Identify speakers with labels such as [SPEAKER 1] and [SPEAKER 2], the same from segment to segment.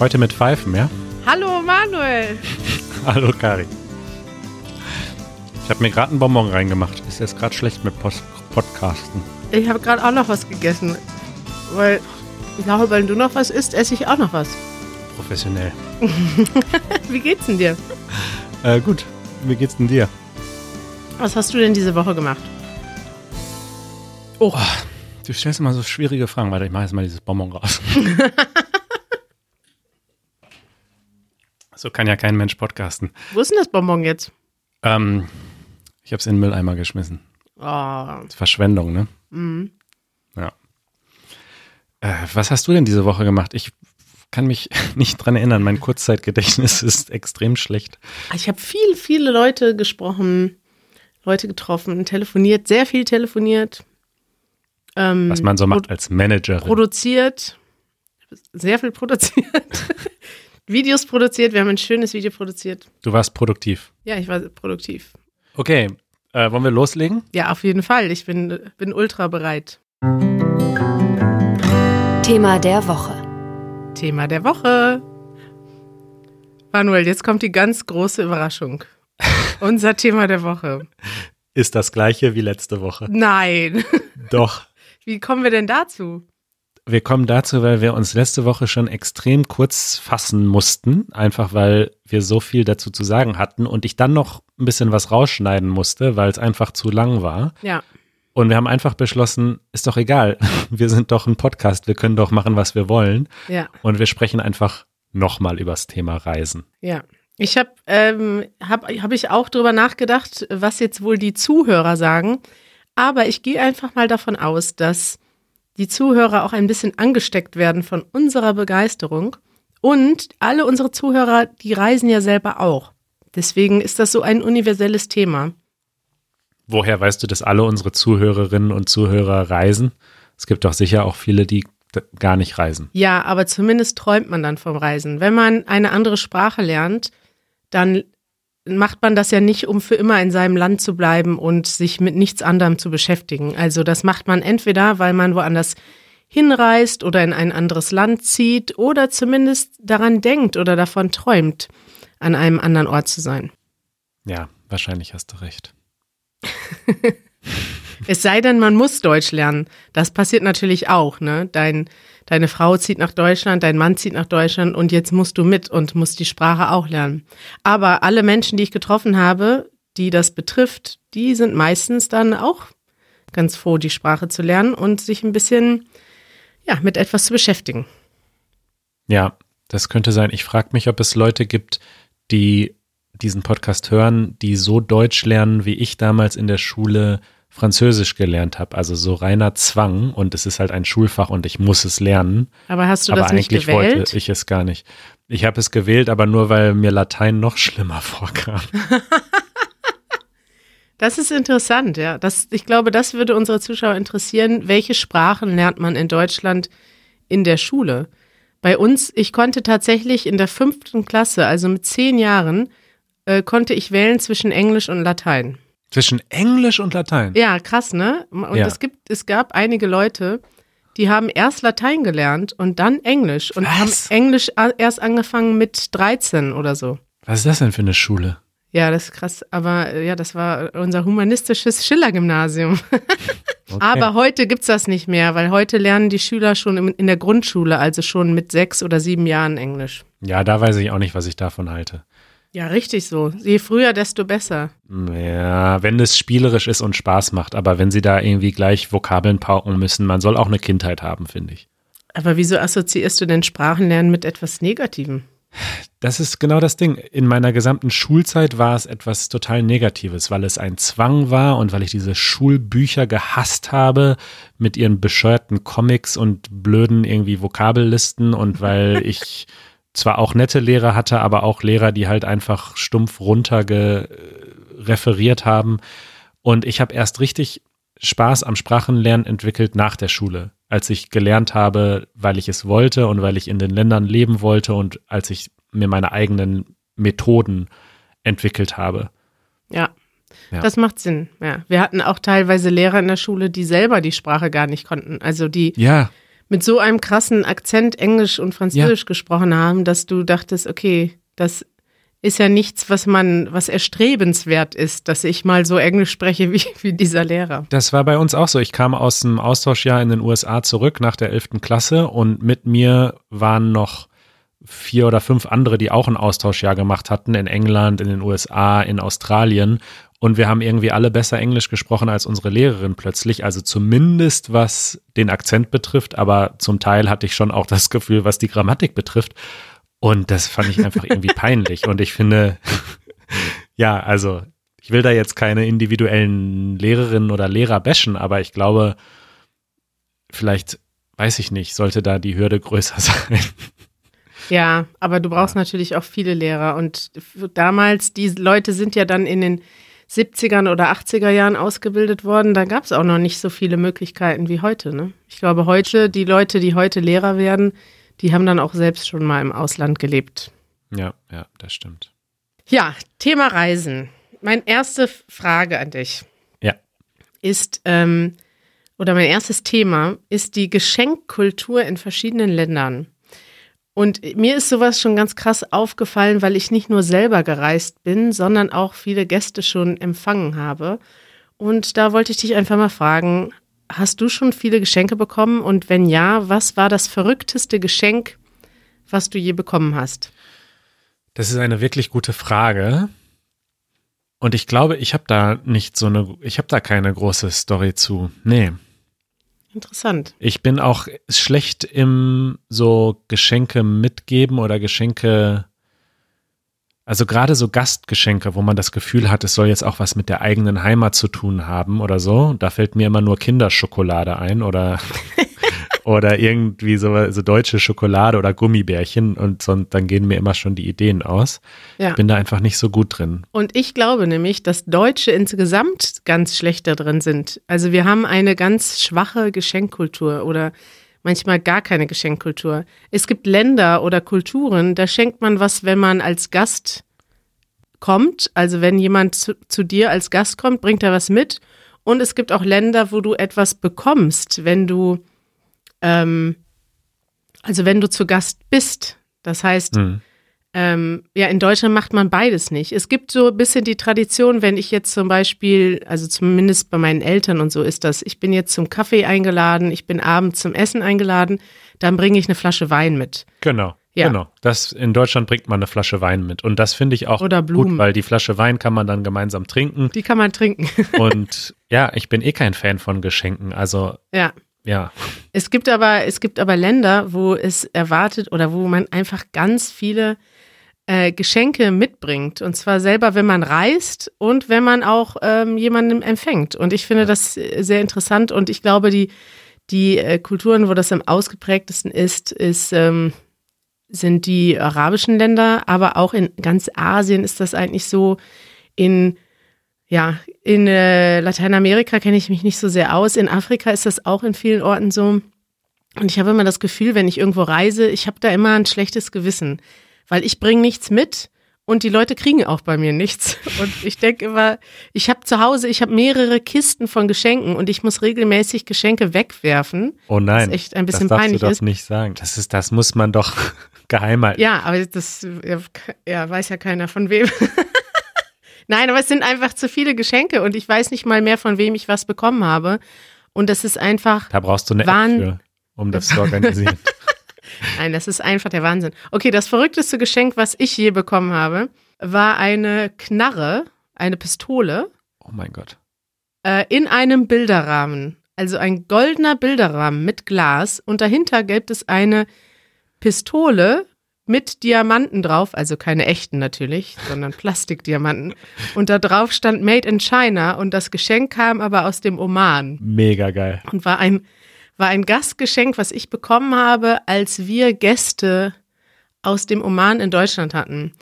[SPEAKER 1] Heute mit Pfeifen, ja?
[SPEAKER 2] Hallo Manuel.
[SPEAKER 1] Hallo Kari. Ich habe mir gerade einen Bonbon reingemacht. Ist jetzt gerade schlecht mit Post Podcasten.
[SPEAKER 2] Ich habe gerade auch noch was gegessen. Weil ich glaube, wenn du noch was isst, esse ich auch noch was.
[SPEAKER 1] Professionell.
[SPEAKER 2] Wie geht's denn dir?
[SPEAKER 1] Äh, gut. Wie geht's denn dir?
[SPEAKER 2] Was hast du denn diese Woche gemacht?
[SPEAKER 1] Oh, du stellst immer so schwierige Fragen. Warte, ich mache jetzt mal dieses Bonbon raus. so kann ja kein Mensch podcasten.
[SPEAKER 2] Wo ist denn das Bonbon jetzt?
[SPEAKER 1] Ähm, ich habe es in den Mülleimer geschmissen.
[SPEAKER 2] Oh.
[SPEAKER 1] Verschwendung, ne?
[SPEAKER 2] Mhm.
[SPEAKER 1] Ja. Äh, was hast du denn diese Woche gemacht? Ich kann mich nicht dran erinnern. Mein Kurzzeitgedächtnis ist extrem schlecht.
[SPEAKER 2] Ich habe viel, viele Leute gesprochen, Leute getroffen, telefoniert, sehr viel telefoniert. Ähm,
[SPEAKER 1] Was man so macht als Managerin.
[SPEAKER 2] Produziert, sehr viel produziert. Videos produziert, wir haben ein schönes Video produziert.
[SPEAKER 1] Du warst produktiv.
[SPEAKER 2] Ja, ich war produktiv.
[SPEAKER 1] Okay, äh, wollen wir loslegen?
[SPEAKER 2] Ja, auf jeden Fall. Ich bin, bin ultra bereit.
[SPEAKER 3] Thema der Woche.
[SPEAKER 2] Thema der Woche. Manuel, jetzt kommt die ganz große Überraschung. Unser Thema der Woche.
[SPEAKER 1] Ist das gleiche wie letzte Woche.
[SPEAKER 2] Nein.
[SPEAKER 1] Doch.
[SPEAKER 2] Wie kommen wir denn dazu?
[SPEAKER 1] Wir kommen dazu, weil wir uns letzte Woche schon extrem kurz fassen mussten, einfach weil wir so viel dazu zu sagen hatten und ich dann noch ein bisschen was rausschneiden musste, weil es einfach zu lang war.
[SPEAKER 2] Ja.
[SPEAKER 1] Und wir haben einfach beschlossen, ist doch egal, wir sind doch ein Podcast, wir können doch machen, was wir wollen.
[SPEAKER 2] Ja.
[SPEAKER 1] Und wir sprechen einfach nochmal übers Thema Reisen.
[SPEAKER 2] Ja. Ich habe ähm, hab, hab ich auch drüber nachgedacht, was jetzt wohl die Zuhörer sagen. Aber ich gehe einfach mal davon aus, dass die Zuhörer auch ein bisschen angesteckt werden von unserer Begeisterung. Und alle unsere Zuhörer, die reisen ja selber auch. Deswegen ist das so ein universelles Thema.
[SPEAKER 1] Woher weißt du, dass alle unsere Zuhörerinnen und Zuhörer reisen? Es gibt doch sicher auch viele, die gar nicht reisen.
[SPEAKER 2] Ja, aber zumindest träumt man dann vom Reisen. Wenn man eine andere Sprache lernt, dann macht man das ja nicht, um für immer in seinem Land zu bleiben und sich mit nichts anderem zu beschäftigen. Also das macht man entweder, weil man woanders hinreist oder in ein anderes Land zieht oder zumindest daran denkt oder davon träumt, an einem anderen Ort zu sein.
[SPEAKER 1] Ja, wahrscheinlich hast du recht.
[SPEAKER 2] es sei denn, man muss Deutsch lernen. Das passiert natürlich auch, ne? Dein, deine Frau zieht nach Deutschland, dein Mann zieht nach Deutschland und jetzt musst du mit und musst die Sprache auch lernen. Aber alle Menschen, die ich getroffen habe, die das betrifft, die sind meistens dann auch ganz froh, die Sprache zu lernen und sich ein bisschen, ja, mit etwas zu beschäftigen.
[SPEAKER 1] Ja, das könnte sein. Ich frage mich, ob es Leute gibt, die diesen Podcast hören, die so Deutsch lernen, wie ich damals in der Schule Französisch gelernt habe. Also so reiner Zwang und es ist halt ein Schulfach und ich muss es lernen.
[SPEAKER 2] Aber hast du
[SPEAKER 1] aber
[SPEAKER 2] das nicht
[SPEAKER 1] eigentlich
[SPEAKER 2] gewählt?
[SPEAKER 1] wollte ich es gar nicht. Ich habe es gewählt, aber nur weil mir Latein noch schlimmer vorkam.
[SPEAKER 2] Das ist interessant, ja. Das, ich glaube, das würde unsere Zuschauer interessieren. Welche Sprachen lernt man in Deutschland in der Schule? Bei uns, ich konnte tatsächlich in der fünften Klasse, also mit zehn Jahren, äh, konnte ich wählen zwischen Englisch und Latein.
[SPEAKER 1] Zwischen Englisch und Latein.
[SPEAKER 2] Ja, krass, ne? Und
[SPEAKER 1] Ja.
[SPEAKER 2] es gibt, es gab einige Leute, die haben erst Latein gelernt und dann Englisch und haben
[SPEAKER 1] Was?
[SPEAKER 2] Englisch a- erst angefangen mit 13 oder so.
[SPEAKER 1] Was ist das denn für eine Schule?
[SPEAKER 2] Ja, das ist krass. Aber ja, das war unser humanistisches Schiller-Gymnasium.
[SPEAKER 1] Okay.
[SPEAKER 2] Aber heute gibt's das nicht mehr, weil heute lernen die Schüler schon im- in der Grundschule, also schon mit sechs oder sieben Jahren Englisch.
[SPEAKER 1] Ja, da weiß ich auch nicht, was ich davon halte.
[SPEAKER 2] Ja, richtig so. Je früher, desto besser.
[SPEAKER 1] Ja, wenn es spielerisch ist und Spaß macht, aber wenn sie da irgendwie gleich Vokabeln pauken müssen, man soll auch eine Kindheit haben, finde ich.
[SPEAKER 2] Aber wieso assoziierst du denn Sprachenlernen mit etwas Negativem?
[SPEAKER 1] Das ist genau das Ding. In meiner gesamten Schulzeit war es etwas total Negatives, weil es ein Zwang war und weil ich diese Schulbücher gehasst habe mit ihren bescheuerten Comics und blöden irgendwie Vokabellisten und weil ich zwar auch nette Lehrer hatte, aber auch Lehrer, die halt einfach stumpf runter referiert haben. Und ich habe erst richtig Spaß am Sprachenlernen entwickelt nach der Schule, als ich gelernt habe, weil ich es wollte und weil ich in den Ländern leben wollte und als ich mir meine eigenen Methoden entwickelt habe.
[SPEAKER 2] Ja.
[SPEAKER 1] Ja.
[SPEAKER 2] Das macht Sinn. Ja. Wir hatten auch teilweise Lehrer in der Schule, die selber die Sprache gar nicht konnten. Also die
[SPEAKER 1] Ja,
[SPEAKER 2] mit so einem krassen Akzent Englisch und Französisch
[SPEAKER 1] Ja.
[SPEAKER 2] gesprochen haben, dass du dachtest, okay, das ist ja nichts, was man, was erstrebenswert ist, dass ich mal so Englisch spreche wie, wie dieser Lehrer.
[SPEAKER 1] Das war bei uns auch so. Ich kam aus dem Austauschjahr in den USA zurück nach der 11. Klasse und mit mir waren noch vier oder fünf andere, die auch ein Austauschjahr gemacht hatten in England, in den USA, in Australien. Und wir haben irgendwie alle besser Englisch gesprochen als unsere Lehrerin plötzlich. Also zumindest was den Akzent betrifft, aber zum Teil hatte ich schon auch das Gefühl, was die Grammatik betrifft. Und das fand ich einfach irgendwie peinlich. Und ich finde, ja, also ich will da jetzt keine individuellen Lehrerinnen oder Lehrer bashen, aber ich glaube, vielleicht, weiß ich nicht, sollte da die Hürde größer sein.
[SPEAKER 2] Ja, aber du brauchst natürlich auch viele Lehrer. Und damals, die Leute sind ja dann in den 70ern oder 80er Jahren ausgebildet worden. Da gab es auch noch nicht so viele Möglichkeiten wie heute. Ne? Ich glaube, heute, die Leute, die heute Lehrer werden, die haben dann auch selbst schon mal im Ausland gelebt.
[SPEAKER 1] Ja, ja, das stimmt.
[SPEAKER 2] Ja, Thema Reisen. Meine erste Frage an dich
[SPEAKER 1] Ja.
[SPEAKER 2] ist, ähm, oder mein erstes Thema ist die Geschenkkultur in verschiedenen Ländern. Und mir ist sowas schon ganz krass aufgefallen, weil ich nicht nur selber gereist bin, sondern auch viele Gäste schon empfangen habe. Und da wollte ich dich einfach mal fragen, hast du schon viele Geschenke bekommen? Und wenn ja, was war das verrückteste Geschenk, was du je bekommen hast?
[SPEAKER 1] Das ist eine wirklich gute Frage. Und ich glaube, ich habe da nicht so eine, ich habe da keine große Story zu. Nee.
[SPEAKER 2] Interessant.
[SPEAKER 1] Ich bin auch schlecht im so Geschenke mitgeben oder Geschenke, also gerade so Gastgeschenke, wo man das Gefühl hat, es soll jetzt auch was mit der eigenen Heimat zu tun haben oder so. Da fällt mir immer nur Kinderschokolade ein oder oder irgendwie so, so deutsche Schokolade oder Gummibärchen und so, dann gehen mir immer schon die Ideen aus.
[SPEAKER 2] Ja.
[SPEAKER 1] Ich bin da einfach nicht so gut drin.
[SPEAKER 2] Und ich glaube nämlich, dass Deutsche insgesamt ganz schlecht da drin sind. Also wir haben eine ganz schwache Geschenkkultur oder manchmal gar keine Geschenkkultur. Es gibt Länder oder Kulturen, da schenkt man was, wenn man als Gast kommt. Also wenn jemand zu, zu dir als Gast kommt, bringt er was mit. Und es gibt auch Länder, wo du etwas bekommst, wenn du, ähm, also wenn du zu Gast bist. Das heißt,
[SPEAKER 1] Hm.
[SPEAKER 2] ähm, ja, in Deutschland macht man beides nicht. Es gibt so ein bisschen die Tradition, wenn ich jetzt zum Beispiel, also zumindest bei meinen Eltern und so ist das, ich bin jetzt zum Kaffee eingeladen, ich bin abends zum Essen eingeladen, dann bringe ich eine Flasche Wein mit.
[SPEAKER 1] Genau.
[SPEAKER 2] Ja.
[SPEAKER 1] Genau. Das, in Deutschland bringt man eine Flasche Wein mit. Und das finde ich auch gut, weil die Flasche Wein kann man dann gemeinsam trinken.
[SPEAKER 2] Die kann man trinken.
[SPEAKER 1] Und ja, ich bin eh kein Fan von Geschenken. Also
[SPEAKER 2] ja.
[SPEAKER 1] Ja,
[SPEAKER 2] Es gibt aber, es gibt aber Länder, wo es erwartet oder wo man einfach ganz viele äh, Geschenke mitbringt. Und zwar selber, wenn man reist und wenn man auch ähm, jemanden empfängt. Und ich finde das äh, sehr interessant. Und ich glaube, die, die äh, Kulturen, wo das am ausgeprägtesten ist, ist, ähm, sind die arabischen Länder, aber auch in ganz Asien ist das eigentlich so. In ja, in äh, Lateinamerika kenne ich mich nicht so sehr aus. In Afrika ist das auch in vielen Orten so. Und ich habe immer das Gefühl, wenn ich irgendwo reise, ich habe da immer ein schlechtes Gewissen, weil ich bringe nichts mit und die Leute kriegen auch bei mir nichts. Und ich denke immer, ich habe zu Hause, ich habe mehrere Kisten von Geschenken und ich muss regelmäßig Geschenke wegwerfen.
[SPEAKER 1] oh nein.
[SPEAKER 2] Was echt ein bisschen
[SPEAKER 1] das darfst
[SPEAKER 2] peinlich
[SPEAKER 1] du doch
[SPEAKER 2] ist.
[SPEAKER 1] nicht sagen. Das ist, das muss man doch geheim halten.
[SPEAKER 2] Ja, aber das ja, weiß ja keiner von wem. Nein, aber es sind einfach zu viele Geschenke und ich weiß nicht mal mehr, von wem ich was bekommen habe. Und das ist einfach,
[SPEAKER 1] Da brauchst du eine
[SPEAKER 2] Wahn-
[SPEAKER 1] App für, um das zu organisieren.
[SPEAKER 2] nein, das ist einfach der Wahnsinn. Okay, das verrückteste Geschenk, was ich je bekommen habe, war eine Knarre, eine Pistole
[SPEAKER 1] oh mein Gott.
[SPEAKER 2] äh, in einem Bilderrahmen. Also ein goldener Bilderrahmen mit Glas und dahinter gibt es eine Pistole mit Diamanten drauf, also keine echten natürlich, sondern Plastikdiamanten. Und da drauf stand Made in China und das Geschenk kam aber aus dem Oman
[SPEAKER 1] Mega geil.
[SPEAKER 2] und war ein, war ein Gastgeschenk, was ich bekommen habe, als wir Gäste aus dem Oman in Deutschland hatten.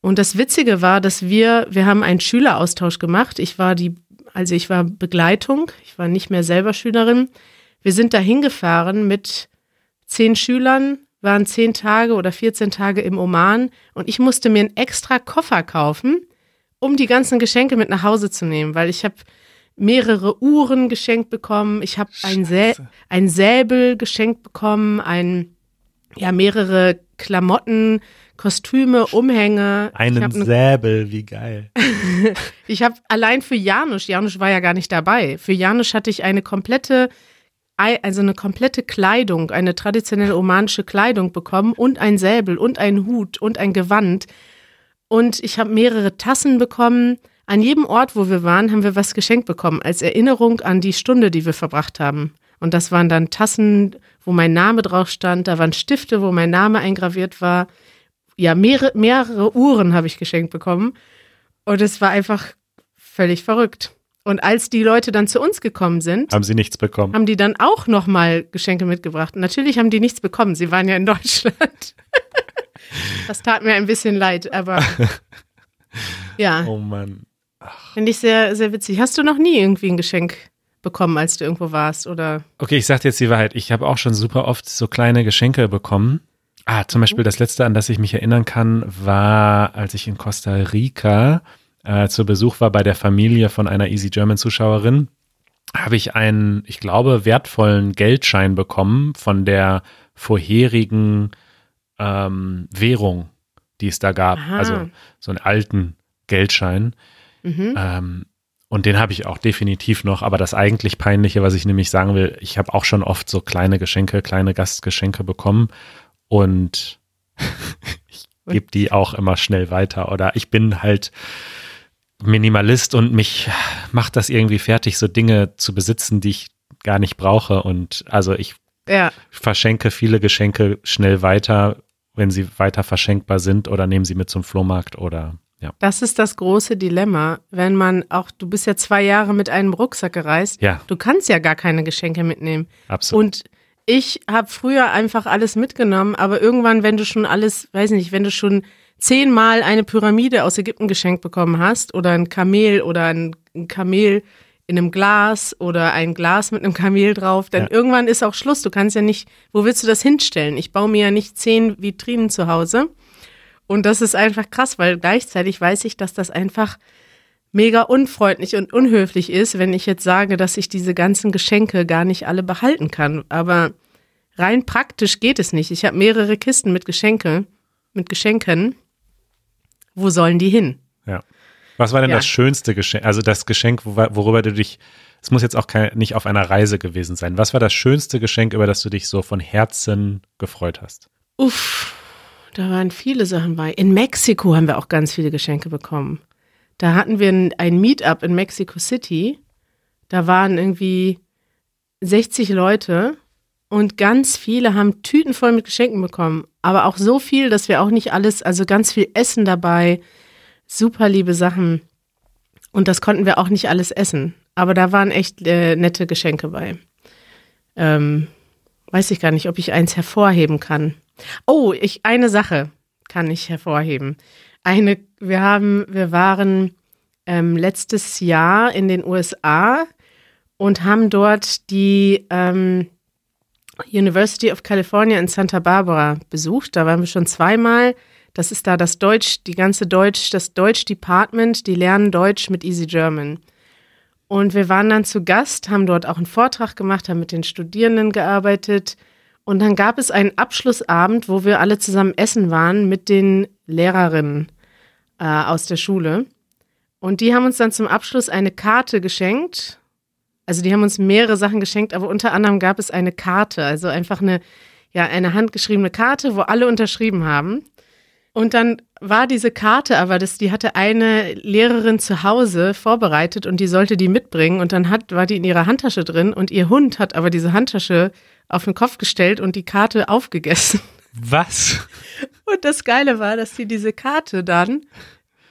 [SPEAKER 2] Und das Witzige war, dass wir, wir haben einen Schüleraustausch gemacht. Ich war die, also ich war Begleitung, ich war nicht mehr selber Schülerin. Wir sind da hingefahren mit zehn Schülern, waren zehn Tage oder 14 Tage im Oman und ich musste mir einen extra Koffer kaufen, um die ganzen Geschenke mit nach Hause zu nehmen, weil ich habe mehrere Uhren geschenkt bekommen. Ich habe ein, Sä ein Säbel geschenkt bekommen, ein, ja, mehrere Klamotten, Kostüme, Umhänge.
[SPEAKER 1] Einen
[SPEAKER 2] habe
[SPEAKER 1] Säbel, wie geil.
[SPEAKER 2] ich hab allein für Janusz, Janusz war ja gar nicht dabei, für Janusz hatte ich eine komplette, also eine komplette Kleidung, eine traditionelle omanische Kleidung bekommen und ein Säbel und ein Hut und ein Gewand. Und ich habe mehrere Tassen bekommen. An jedem Ort, wo wir waren, haben wir was geschenkt bekommen, als Erinnerung an die Stunde, die wir verbracht haben. Und das waren dann Tassen, wo mein Name drauf stand, da waren Stifte, wo mein Name eingraviert war. Ja, mehrere, mehrere Uhren habe ich geschenkt bekommen. Und es war einfach völlig verrückt. Und als die Leute dann zu uns gekommen sind,
[SPEAKER 1] Haben sie nichts bekommen.
[SPEAKER 2] haben die dann auch nochmal Geschenke mitgebracht. Natürlich haben die nichts bekommen. Sie waren ja in Deutschland. das tat mir ein bisschen leid, aber ja,
[SPEAKER 1] Oh Mann.
[SPEAKER 2] finde ich sehr, sehr witzig. Hast du noch nie irgendwie ein Geschenk bekommen, als du irgendwo warst? Oder
[SPEAKER 1] Okay, ich sag dir jetzt die Wahrheit. Ich habe auch schon super oft so kleine Geschenke bekommen. Ah, zum Beispiel das letzte, an das ich mich erinnern kann, war, als ich in Costa Rica äh, zu Besuch war bei der Familie von einer Easy German Zuschauerin, habe ich einen, ich glaube, wertvollen Geldschein bekommen von der vorherigen ähm, Währung, die es da gab.
[SPEAKER 2] Aha.
[SPEAKER 1] Also so einen alten Geldschein.
[SPEAKER 2] mhm.
[SPEAKER 1] Ähm, und den habe ich auch definitiv noch. Aber das eigentlich Peinliche, was ich nämlich sagen will, ich habe auch schon oft so kleine Geschenke, kleine Gastgeschenke bekommen. Und ich gebe die auch immer schnell weiter. Oder ich bin halt Minimalist und mich macht das irgendwie fertig, so Dinge zu besitzen, die ich gar nicht brauche. Und also ich
[SPEAKER 2] ja,
[SPEAKER 1] verschenke viele Geschenke schnell weiter, wenn sie weiter verschenkbar sind oder nehme sie mit zum Flohmarkt oder ja.
[SPEAKER 2] das ist das große Dilemma, wenn man auch, du bist ja zwei Jahre mit einem Rucksack gereist,
[SPEAKER 1] Ja,
[SPEAKER 2] du kannst ja gar keine Geschenke mitnehmen.
[SPEAKER 1] absolut.
[SPEAKER 2] Und ich habe früher einfach alles mitgenommen, aber irgendwann, wenn du schon alles, weiß nicht, wenn du schon zehnmal eine Pyramide aus Ägypten geschenkt bekommen hast oder ein Kamel oder ein, ein Kamel in einem Glas oder ein Glas mit einem Kamel drauf, dann
[SPEAKER 1] Ja.
[SPEAKER 2] irgendwann ist auch Schluss. Du kannst ja nicht, wo willst du das hinstellen? Ich baue mir ja nicht zehn Vitrinen zu Hause. Und das ist einfach krass, weil gleichzeitig weiß ich, dass das einfach mega unfreundlich und unhöflich ist, wenn ich jetzt sage, dass ich diese ganzen Geschenke gar nicht alle behalten kann. Aber rein praktisch geht es nicht. Ich habe mehrere Kisten mit Geschenke, mit Geschenken. Wo sollen die hin?
[SPEAKER 1] Ja. Was war denn
[SPEAKER 2] Ja.
[SPEAKER 1] das schönste Geschenk, also das Geschenk, wo- worüber du dich, es muss jetzt auch kein, nicht auf einer Reise gewesen sein. Was war das schönste Geschenk, über das du dich so von Herzen gefreut hast?
[SPEAKER 2] Uff, da waren viele Sachen bei. In Mexiko haben wir auch ganz viele Geschenke bekommen. Da hatten wir ein, ein Meetup in Mexico City. Da waren irgendwie 60 Leute und ganz viele haben Tüten voll mit Geschenken bekommen. Aber auch so viel, dass wir auch nicht alles, also ganz viel Essen dabei, super liebe Sachen. Und das konnten wir auch nicht alles essen. Aber da waren echt äh, nette Geschenke bei. Ähm, weiß ich gar nicht, ob ich eins hervorheben kann. Oh, ich eine Sache kann ich hervorheben. Eine, wir haben, wir waren ähm, letztes Jahr in den USA und haben dort die ähm, University of California in Santa Barbara besucht. Da waren wir schon zweimal. Das ist da das Deutsch, die ganze Deutsch, das Deutsch-Department, die lernen Deutsch mit Easy German. Und wir waren dann zu Gast, haben dort auch einen Vortrag gemacht, haben mit den Studierenden gearbeitet. Und dann gab es einen Abschlussabend, wo wir alle zusammen essen waren mit den Lehrerinnen äh, aus der Schule. Und die haben uns dann zum Abschluss eine Karte geschenkt. Also die haben uns mehrere Sachen geschenkt, aber unter anderem gab es eine Karte, also einfach eine, ja, eine handgeschriebene Karte, wo alle unterschrieben haben. Und dann war diese Karte aber, das, die hatte eine Lehrerin zu Hause vorbereitet und die sollte die mitbringen und dann hat, war die in ihrer Handtasche drin und ihr Hund hat aber diese Handtasche auf den Kopf gestellt und die Karte aufgegessen.
[SPEAKER 1] Was?
[SPEAKER 2] Und das Geile war, dass sie diese Karte dann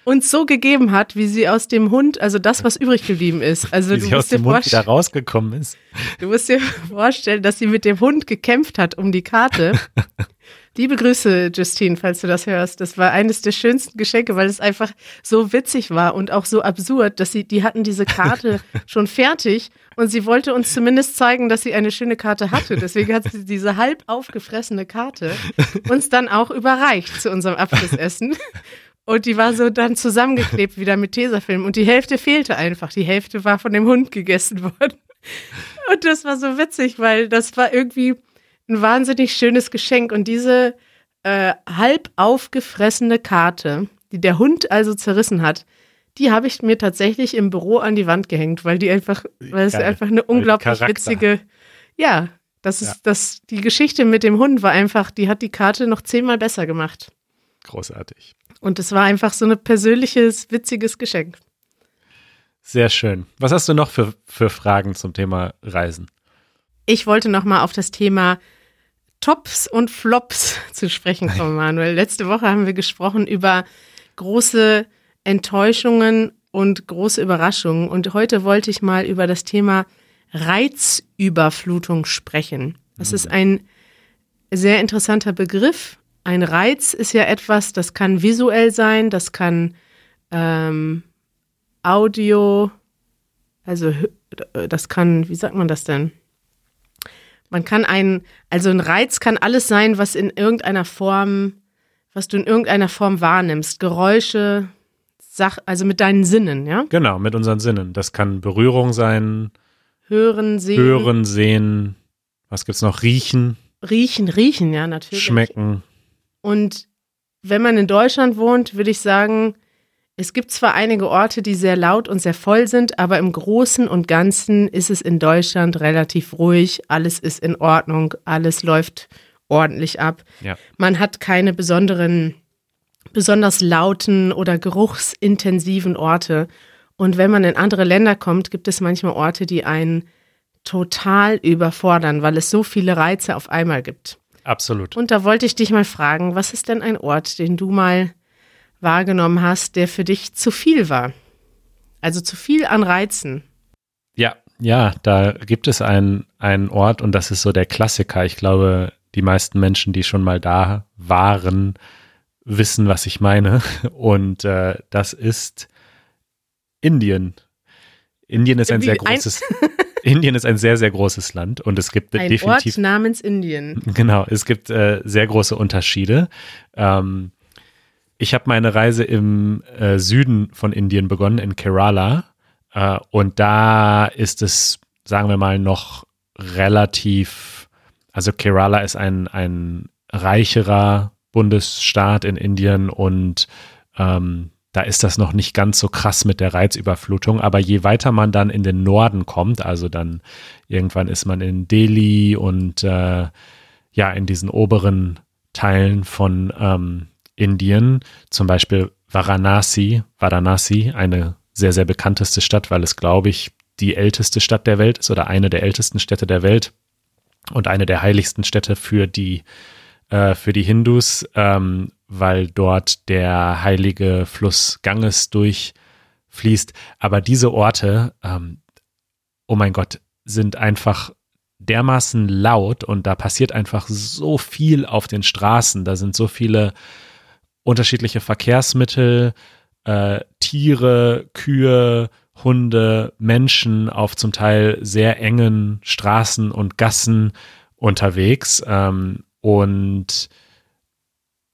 [SPEAKER 2] uns so gegeben hat, wie sie aus dem Hund, also das, was übrig geblieben ist. Also
[SPEAKER 1] Wie
[SPEAKER 2] du
[SPEAKER 1] sie aus
[SPEAKER 2] musst, dir
[SPEAKER 1] dem Mund wieder rausgekommen ist.
[SPEAKER 2] du musst dir vorstellen, dass sie mit dem Hund gekämpft hat um die Karte. Liebe Grüße, Justine, falls du das hörst. Das war eines der schönsten Geschenke, weil es einfach so witzig war und auch so absurd, dass sie, die hatten diese Karte schon fertig und sie wollte uns zumindest zeigen, dass sie eine schöne Karte hatte. Deswegen hat sie diese halb aufgefressene Karte uns dann auch überreicht zu unserem Abschlussessen. Und die war so dann zusammengeklebt wieder mit Tesafilm. Und die Hälfte fehlte einfach. Die Hälfte war von dem Hund gegessen worden. Und das war so witzig, weil das war irgendwie ein wahnsinnig schönes Geschenk. Und diese äh, halb aufgefressene Karte, die der Hund also zerrissen hat, die habe ich mir tatsächlich im Büro an die Wand gehängt, weil die einfach, weil es einfach eine unglaublich witzige, ja, das ist, ja. das, die Geschichte mit dem Hund war einfach, die hat die Karte noch zehnmal besser gemacht.
[SPEAKER 1] Großartig.
[SPEAKER 2] Und es war einfach so ein persönliches, witziges Geschenk.
[SPEAKER 1] Sehr schön. Was hast du noch für, für Fragen zum Thema Reisen?
[SPEAKER 2] Ich wollte noch mal auf das Thema Tops und Flops zu sprechen kommen, Manuel. Letzte Woche haben wir gesprochen über große Enttäuschungen und große Überraschungen. Und heute wollte ich mal über das Thema Reizüberflutung sprechen. Das ist ein sehr interessanter Begriff. Ein Reiz ist ja etwas, das kann visuell sein, das kann ähm, Audio, also das kann, wie sagt man das denn? Man kann ein, also ein Reiz kann alles sein, was in irgendeiner Form, was du in irgendeiner Form wahrnimmst. Geräusche, Sach, also mit deinen Sinnen, ja?
[SPEAKER 1] Genau, mit unseren Sinnen. Das kann Berührung sein.
[SPEAKER 2] Hören, sehen.
[SPEAKER 1] Hören, sehen. Was gibt's noch? Riechen.
[SPEAKER 2] Riechen, riechen, ja, natürlich.
[SPEAKER 1] Schmecken.
[SPEAKER 2] Und wenn man in Deutschland wohnt, würde ich sagen, es gibt zwar einige Orte, die sehr laut und sehr voll sind, aber im Großen und Ganzen ist es in Deutschland relativ ruhig. Alles ist in Ordnung, alles läuft ordentlich ab.
[SPEAKER 1] Ja.
[SPEAKER 2] Man hat keine besonderen besonders lauten oder geruchsintensiven Orte. Und wenn man in andere Länder kommt, gibt es manchmal Orte, die einen total überfordern, weil es so viele Reize auf einmal gibt.
[SPEAKER 1] Absolut.
[SPEAKER 2] Und da wollte ich dich mal fragen, was ist denn ein Ort, den du mal wahrgenommen hast, der für dich zu viel war? Also zu viel an Reizen.
[SPEAKER 1] Ja, ja, da gibt es einen, einen Ort und das ist so der Klassiker. Ich glaube, die meisten Menschen, die schon mal da waren, wissen, was ich meine. Und äh, das ist Indien. Indien ist ein Wie, sehr großes. Ein Indien ist ein sehr, sehr großes Land und es gibt
[SPEAKER 2] ein
[SPEAKER 1] definitiv.
[SPEAKER 2] Ort namens Indien.
[SPEAKER 1] Genau, es gibt äh, sehr große Unterschiede. Ähm, ich habe meine Reise im äh, Süden von Indien begonnen, in Kerala. Äh, und da ist es, sagen wir mal, noch relativ, also Kerala ist ein, ein reicherer Bundesstaat in Indien und ähm, da ist das noch nicht ganz so krass mit der Reizüberflutung, aber je weiter man dann in den Norden kommt, also dann irgendwann ist man in Delhi und äh, ja, in diesen oberen Teilen von ähm, Indien, zum Beispiel Varanasi, Varanasi, eine sehr, sehr bekannteste Stadt, weil es, glaube ich, die älteste Stadt der Welt ist oder eine der ältesten Städte der Welt und eine der heiligsten Städte für die äh, für die Hindus, ähm, weil dort der heilige Fluss Ganges durchfließt. Aber diese Orte, ähm, oh mein Gott, sind einfach dermaßen laut und da passiert einfach so viel auf den Straßen. Da sind so viele unterschiedliche Verkehrsmittel, äh, Tiere, Kühe, Hunde, Menschen auf zum Teil sehr engen Straßen und Gassen unterwegs. Ähm, und,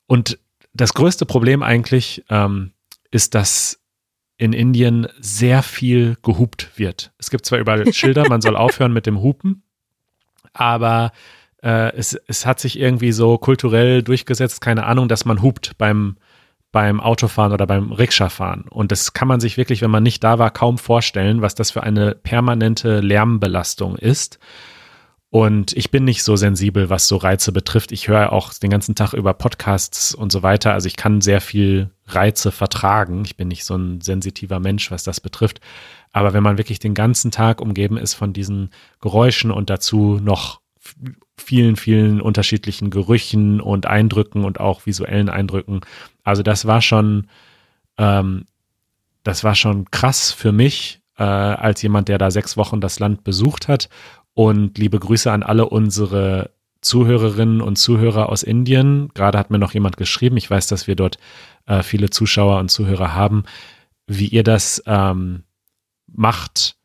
[SPEAKER 1] und das größte Problem eigentlich ähm, ist, dass in Indien sehr viel gehupt wird. Es gibt zwar überall Schilder, man soll aufhören mit dem Hupen, aber äh, es, es hat sich irgendwie so kulturell durchgesetzt, keine Ahnung, dass man hupt beim, beim Autofahren oder beim Rikscha-Fahren. Und das kann man sich wirklich, wenn man nicht da war, kaum vorstellen, was das für eine permanente Lärmbelastung ist. Und ich bin nicht so sensibel, was so Reize betrifft. Ich höre auch den ganzen Tag über Podcasts und so weiter. Also ich kann sehr viel Reize vertragen. Ich bin nicht so ein sensitiver Mensch, was das betrifft. Aber wenn man wirklich den ganzen Tag umgeben ist von diesen Geräuschen und dazu noch vielen, vielen unterschiedlichen Gerüchen und Eindrücken und auch visuellen Eindrücken. Also das war schon, ähm, das war schon krass für mich, äh, als jemand, der da sechs Wochen das Land besucht hat und liebe Grüße an alle unsere Zuhörerinnen und Zuhörer aus Indien. Gerade hat mir noch jemand geschrieben, ich weiß, dass wir dort äh, viele Zuschauer und Zuhörer haben, wie ihr das ähm, macht,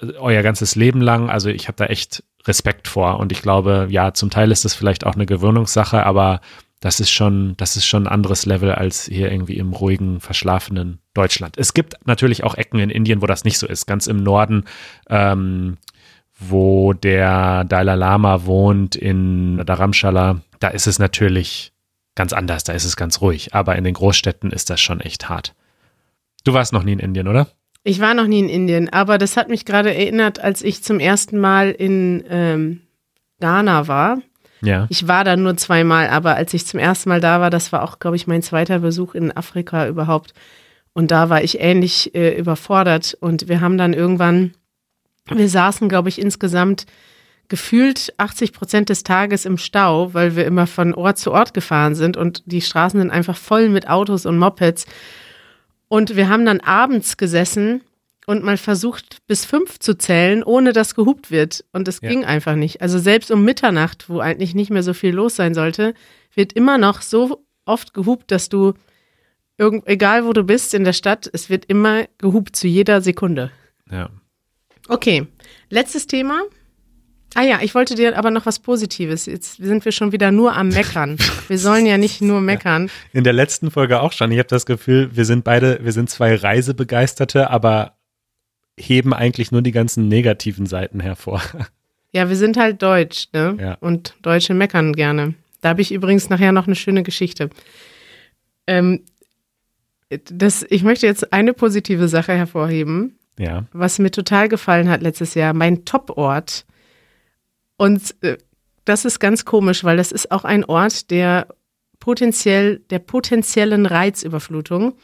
[SPEAKER 1] äh, euer ganzes Leben lang. Also ich habe da echt Respekt vor und ich glaube, ja, zum Teil ist das vielleicht auch eine Gewöhnungssache, aber das ist schon, das ist schon ein anderes Level als hier irgendwie im ruhigen, verschlafenen Deutschland. Es gibt natürlich auch Ecken in Indien, wo das nicht so ist. Ganz im Norden, ähm, wo der Dalai Lama wohnt, in Dharamshala, da ist es natürlich ganz anders, da ist es ganz ruhig. Aber in den Großstädten ist das schon echt hart. Du warst noch nie in Indien, oder?
[SPEAKER 2] Ich war noch nie in Indien, aber das hat mich gerade erinnert, als ich zum ersten Mal in ähm, Ghana war.
[SPEAKER 1] Ja.
[SPEAKER 2] Ich war da nur zweimal, aber als ich zum ersten Mal da war, das war auch, glaube ich, mein zweiter Besuch in Afrika überhaupt. Und da war ich ähnlich äh, überfordert. Und wir haben dann irgendwann, wir saßen, glaube ich, insgesamt gefühlt 80 Prozent des Tages im Stau, weil wir immer von Ort zu Ort gefahren sind und die Straßen sind einfach voll mit Autos und Mopeds. Und wir haben dann abends gesessen und mal versucht, bis fünf zu zählen, ohne dass gehupt wird. Und es ja. ging einfach nicht. Also selbst um Mitternacht, wo eigentlich nicht mehr so viel los sein sollte, wird immer noch so oft gehupt, dass du, irgend, egal wo du bist in der Stadt, es wird immer gehupt zu jeder Sekunde.
[SPEAKER 1] Ja.
[SPEAKER 2] Okay, letztes Thema. Ah ja, ich wollte dir aber noch was Positives. Jetzt sind wir schon wieder nur am Meckern. Wir sollen ja nicht nur meckern.
[SPEAKER 1] In der letzten Folge auch schon. Ich habe das Gefühl, wir sind beide, wir sind zwei Reisebegeisterte, aber heben eigentlich nur die ganzen negativen Seiten hervor.
[SPEAKER 2] Ja, wir sind halt deutsch, ne?
[SPEAKER 1] Ja.
[SPEAKER 2] Und Deutsche meckern gerne. Da habe ich übrigens nachher noch eine schöne Geschichte. Ähm, das, ich möchte jetzt eine positive Sache hervorheben.
[SPEAKER 1] Ja.
[SPEAKER 2] Was mir total gefallen hat letztes Jahr. Mein Top-Ort und äh, das ist ganz komisch, weil das ist auch ein Ort der potenziell, der potenziellen Reizüberflutung,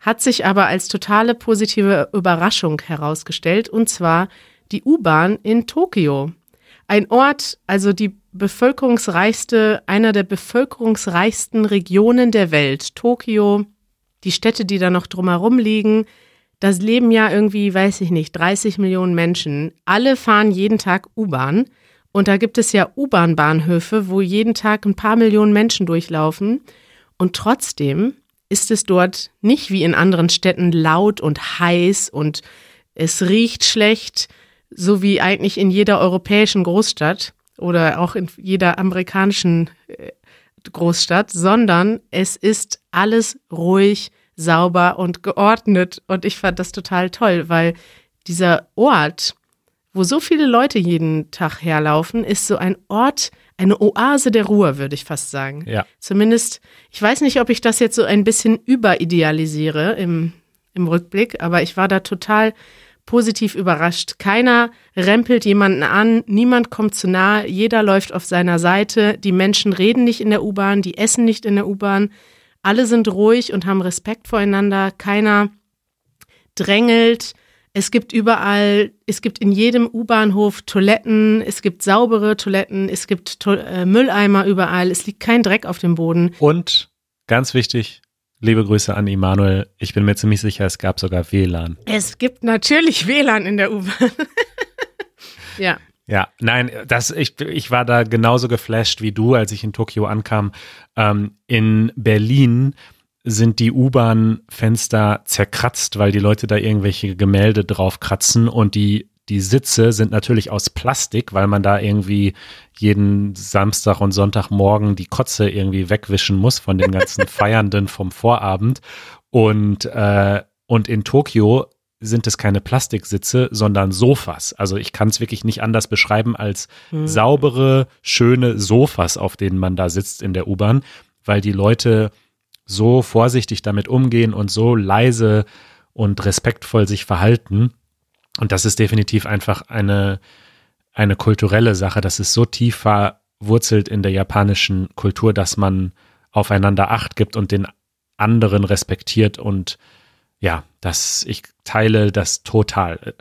[SPEAKER 2] hat sich aber als totale positive Überraschung herausgestellt, und zwar die U-Bahn in Tokio. Ein Ort, also die bevölkerungsreichste, einer der bevölkerungsreichsten Regionen der Welt. Tokio, die Städte, die da noch drumherum liegen, das leben ja irgendwie, weiß ich nicht, 30 Millionen Menschen. Alle fahren jeden Tag U-Bahn. Und da gibt es ja U-Bahn-Bahnhöfe, wo jeden Tag ein paar Millionen Menschen durchlaufen. Und trotzdem ist es dort nicht wie in anderen Städten laut und heiß und es riecht schlecht, so wie eigentlich in jeder europäischen Großstadt oder auch in jeder amerikanischen äh, Großstadt, sondern es ist alles ruhig, sauber und geordnet. Und ich fand das total toll, weil dieser Ort, wo so viele Leute jeden Tag herlaufen, ist so ein Ort, eine Oase der Ruhe, würde ich fast sagen.
[SPEAKER 1] Ja.
[SPEAKER 2] Zumindest, ich weiß nicht, ob ich das jetzt so ein bisschen überidealisiere im, im Rückblick, aber ich war da total positiv überrascht. Keiner rempelt jemanden an, niemand kommt zu nahe, jeder läuft auf seiner Seite, die Menschen reden nicht in der U-Bahn, die essen nicht in der U-Bahn, alle sind ruhig und haben Respekt voreinander, keiner drängelt, es gibt überall, es gibt in jedem U-Bahnhof Toiletten, es gibt saubere Toiletten, es gibt to äh, Mülleimer überall, es liegt kein Dreck auf dem Boden.
[SPEAKER 1] Und ganz wichtig, liebe Grüße an Immanuel, ich bin mir ziemlich sicher, es gab sogar WLAN.
[SPEAKER 2] Es gibt natürlich WLAN in der U-Bahn. ja.
[SPEAKER 1] Ja, nein, das, ich, ich war da genauso geflasht wie du, als ich in Tokio ankam. Ähm, in Berlin sind die U-Bahn-Fenster zerkratzt, weil die Leute da irgendwelche Gemälde drauf kratzen und die die Sitze sind natürlich aus Plastik, weil man da irgendwie jeden Samstag und Sonntagmorgen die Kotze irgendwie wegwischen muss von den ganzen Feiernden vom Vorabend. Und, äh, und in Tokio sind es keine Plastiksitze, sondern Sofas. Also ich kann es wirklich nicht anders beschreiben als mhm. saubere, schöne Sofas, auf denen man da sitzt in der U-Bahn, weil die Leute so vorsichtig damit umgehen und so leise und respektvoll sich verhalten. Und das ist definitiv einfach eine, eine kulturelle Sache. Das ist so tief verwurzelt in der japanischen Kultur, dass man aufeinander Acht gibt und den anderen respektiert. Und ja, das, ich teile das total.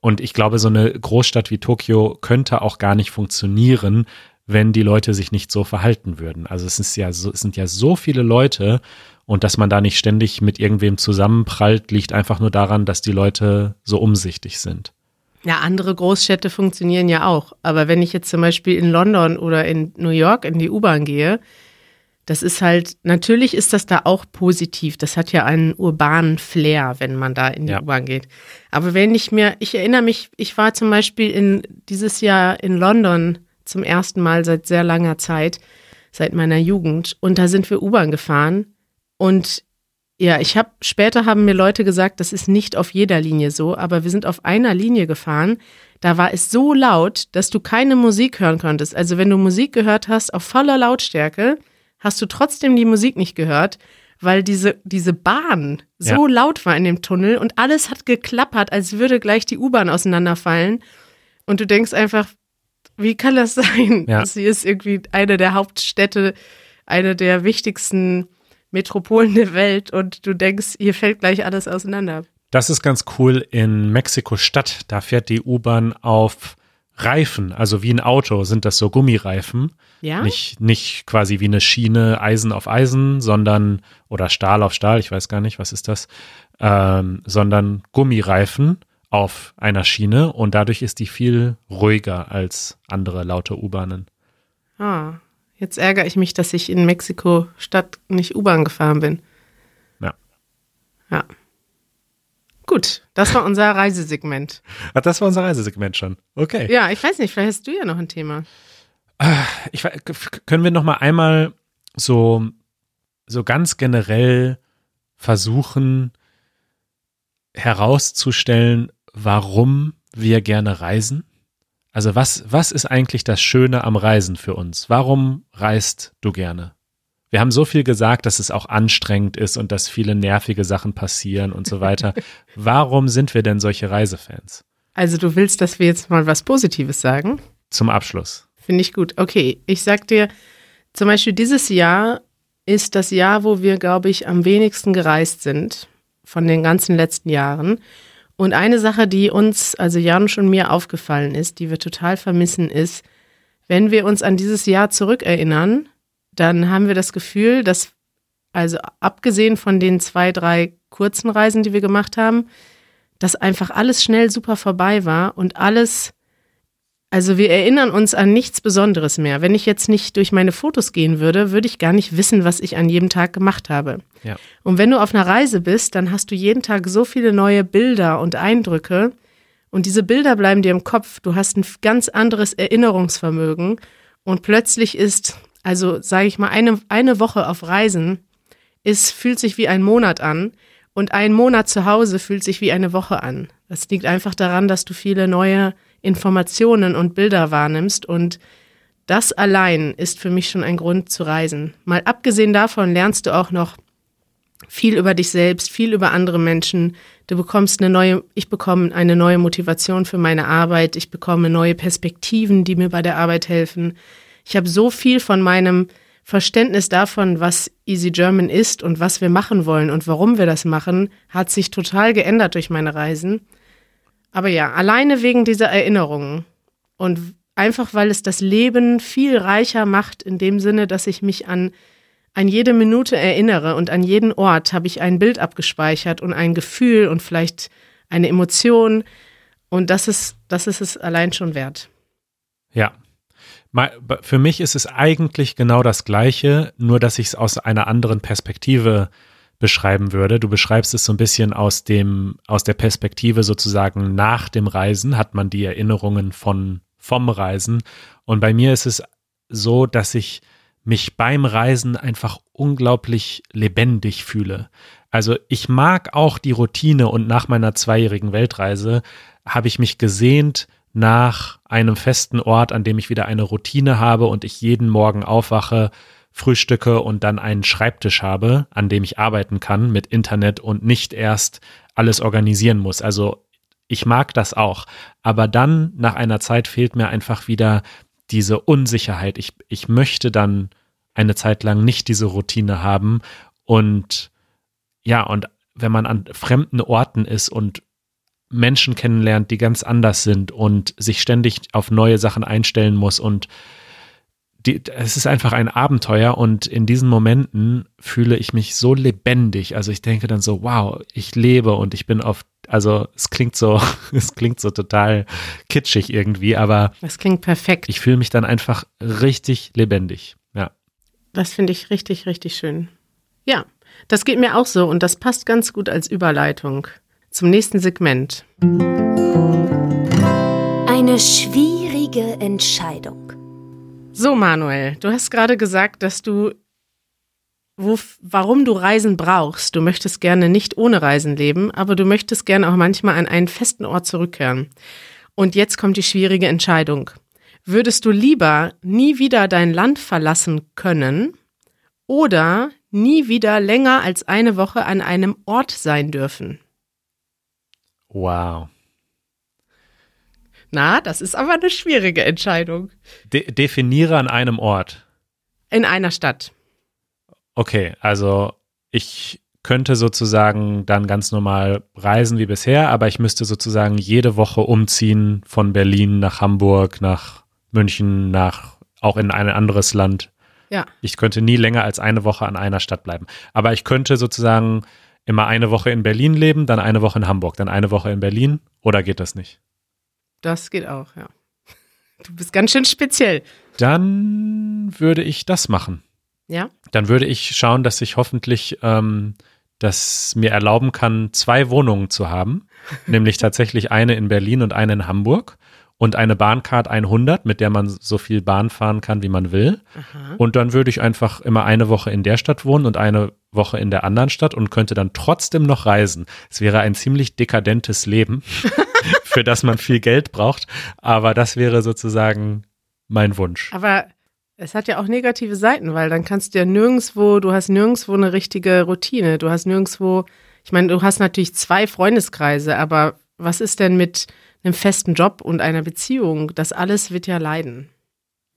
[SPEAKER 1] Und ich glaube, so eine Großstadt wie Tokio könnte auch gar nicht funktionieren, wenn die Leute sich nicht so verhalten würden. Also es ist ja so, es sind ja so viele Leute und dass man da nicht ständig mit irgendwem zusammenprallt, liegt einfach nur daran, dass die Leute so umsichtig sind.
[SPEAKER 2] Ja, andere Großstädte funktionieren ja auch. Aber wenn ich jetzt zum Beispiel in London oder in New York in die U-Bahn gehe, das ist halt, natürlich ist das da auch positiv. Das hat ja einen urbanen Flair, wenn man da in die ja. U-Bahn geht. Aber wenn ich mir, ich erinnere mich, ich war zum Beispiel in, dieses Jahr in London zum ersten Mal seit sehr langer Zeit. seit meiner Jugend. Und da sind wir U-Bahn gefahren. Und ja, ich habe später haben mir Leute gesagt, das ist nicht auf jeder Linie so, aber wir sind auf einer Linie gefahren. Da war es so laut, dass du keine Musik hören konntest. Also wenn du Musik gehört hast auf voller Lautstärke, hast du trotzdem die Musik nicht gehört, weil diese, diese Bahn so ja. laut war in dem Tunnel und alles hat geklappert, als würde gleich die U-Bahn auseinanderfallen. Und du denkst einfach, wie kann das sein? Ja. Hier ist irgendwie eine der Hauptstädte, eine der wichtigsten Metropolen der Welt und du denkst, hier fällt gleich alles auseinander.
[SPEAKER 1] Das ist ganz cool in Mexiko-Stadt. Da fährt die U-Bahn auf Reifen, also wie ein Auto sind das so Gummireifen.
[SPEAKER 2] Ja.
[SPEAKER 1] Nicht, nicht quasi wie eine Schiene Eisen auf Eisen, sondern, oder Stahl auf Stahl, ich weiß gar nicht, was ist das, ähm, sondern Gummireifen auf einer Schiene und dadurch ist die viel ruhiger als andere laute U-Bahnen.
[SPEAKER 2] Ah, Jetzt ärgere ich mich, dass ich in Mexiko-Stadt nicht U-Bahn gefahren bin.
[SPEAKER 1] Ja.
[SPEAKER 2] Ja. Gut, das war unser Reisesegment.
[SPEAKER 1] Ach, das war unser Reisesegment schon. Okay.
[SPEAKER 2] Ja, ich weiß nicht, vielleicht hast du ja noch ein Thema.
[SPEAKER 1] Ich, können wir noch mal einmal so, so ganz generell versuchen herauszustellen, warum wir gerne reisen? Also was, was ist eigentlich das Schöne am Reisen für uns? Warum reist du gerne? Wir haben so viel gesagt, dass es auch anstrengend ist und dass viele nervige Sachen passieren und so weiter. Warum sind wir denn solche Reisefans?
[SPEAKER 2] Also du willst, dass wir jetzt mal was Positives sagen?
[SPEAKER 1] Zum Abschluss.
[SPEAKER 2] Finde ich gut. Okay, ich sag dir, zum Beispiel dieses Jahr ist das Jahr, wo wir, glaube ich, am wenigsten gereist sind von den ganzen letzten Jahren. Und eine Sache, die uns, also Jan und mir aufgefallen ist, die wir total vermissen, ist, wenn wir uns an dieses Jahr zurückerinnern, dann haben wir das Gefühl, dass, also abgesehen von den zwei, drei kurzen Reisen, die wir gemacht haben, dass einfach alles schnell super vorbei war und alles also wir erinnern uns an nichts Besonderes mehr. Wenn ich jetzt nicht durch meine Fotos gehen würde, würde ich gar nicht wissen, was ich an jedem Tag gemacht habe.
[SPEAKER 1] Ja.
[SPEAKER 2] Und wenn du auf einer Reise bist, dann hast du jeden Tag so viele neue Bilder und Eindrücke. Und diese Bilder bleiben dir im Kopf. Du hast ein ganz anderes Erinnerungsvermögen. Und plötzlich ist, also sage ich mal, eine, eine Woche auf Reisen, ist, fühlt sich wie ein Monat an. Und ein Monat zu Hause fühlt sich wie eine Woche an. Das liegt einfach daran, dass du viele neue Informationen und Bilder wahrnimmst und das allein ist für mich schon ein Grund zu reisen. Mal abgesehen davon lernst du auch noch viel über dich selbst, viel über andere Menschen. Du bekommst eine neue, ich bekomme eine neue Motivation für meine Arbeit. Ich bekomme neue Perspektiven, die mir bei der Arbeit helfen. Ich habe so viel von meinem Verständnis davon, was Easy German ist und was wir machen wollen und warum wir das machen, hat sich total geändert durch meine Reisen. Aber ja, alleine wegen dieser Erinnerungen und einfach weil es das Leben viel reicher macht, in dem Sinne, dass ich mich an, an jede Minute erinnere und an jeden Ort habe ich ein Bild abgespeichert und ein Gefühl und vielleicht eine Emotion. Und das ist, das ist es allein schon wert.
[SPEAKER 1] Ja. Für mich ist es eigentlich genau das Gleiche, nur dass ich es aus einer anderen Perspektive beschreiben würde. Du beschreibst es so ein bisschen aus dem, aus der Perspektive sozusagen nach dem Reisen hat man die Erinnerungen von, vom Reisen. Und bei mir ist es so, dass ich mich beim Reisen einfach unglaublich lebendig fühle. Also ich mag auch die Routine und nach meiner zweijährigen Weltreise habe ich mich gesehnt nach einem festen Ort, an dem ich wieder eine Routine habe und ich jeden Morgen aufwache, frühstücke und dann einen Schreibtisch habe, an dem ich arbeiten kann mit Internet und nicht erst alles organisieren muss. Also ich mag das auch. Aber dann nach einer Zeit fehlt mir einfach wieder diese Unsicherheit. Ich, ich möchte dann eine Zeit lang nicht diese Routine haben und ja, und wenn man an fremden Orten ist und Menschen kennenlernt, die ganz anders sind und sich ständig auf neue Sachen einstellen muss und die, es ist einfach ein Abenteuer und in diesen Momenten fühle ich mich so lebendig. Also ich denke dann so, wow, ich lebe und ich bin auf, also es klingt so, es klingt so total kitschig irgendwie, aber
[SPEAKER 2] es klingt perfekt.
[SPEAKER 1] Ich fühle mich dann einfach richtig lebendig. Ja.
[SPEAKER 2] Das finde ich richtig, richtig schön. Ja, das geht mir auch so und das passt ganz gut als Überleitung zum nächsten Segment.
[SPEAKER 3] Eine schwierige Entscheidung.
[SPEAKER 2] So, Manuel, du hast gerade gesagt, dass du, wo, warum du Reisen brauchst. Du möchtest gerne nicht ohne Reisen leben, aber du möchtest gerne auch manchmal an einen festen Ort zurückkehren. Und jetzt kommt die schwierige Entscheidung. Würdest du lieber nie wieder dein Land verlassen können oder nie wieder länger als eine Woche an einem Ort sein dürfen?
[SPEAKER 1] Wow.
[SPEAKER 2] Na, das ist aber eine schwierige Entscheidung.
[SPEAKER 1] De definiere an einem Ort.
[SPEAKER 2] In einer Stadt.
[SPEAKER 1] Okay, also ich könnte sozusagen dann ganz normal reisen wie bisher, aber ich müsste sozusagen jede Woche umziehen von Berlin nach Hamburg, nach München, nach auch in ein anderes Land.
[SPEAKER 2] Ja.
[SPEAKER 1] Ich könnte nie länger als eine Woche an einer Stadt bleiben. Aber ich könnte sozusagen immer eine Woche in Berlin leben, dann eine Woche in Hamburg, dann eine Woche in Berlin. Oder geht das nicht?
[SPEAKER 2] Das geht auch, ja. Du bist ganz schön speziell.
[SPEAKER 1] Dann würde ich das machen.
[SPEAKER 2] Ja.
[SPEAKER 1] Dann würde ich schauen, dass ich hoffentlich ähm, das mir erlauben kann, zwei Wohnungen zu haben, nämlich tatsächlich eine in Berlin und eine in Hamburg und eine Bahncard 100, mit der man so viel Bahn fahren kann, wie man will.
[SPEAKER 2] Aha.
[SPEAKER 1] Und dann würde ich einfach immer eine Woche in der Stadt wohnen und eine Woche in der anderen Stadt und könnte dann trotzdem noch reisen. Es wäre ein ziemlich dekadentes Leben, für das man viel Geld braucht, aber das wäre sozusagen mein Wunsch.
[SPEAKER 2] Aber es hat ja auch negative Seiten, weil dann kannst du ja nirgendwo, du hast nirgendwo eine richtige Routine. Du hast nirgendwo, ich meine, du hast natürlich zwei Freundeskreise, aber was ist denn mit einem festen Job und einer Beziehung? Das alles wird ja leiden.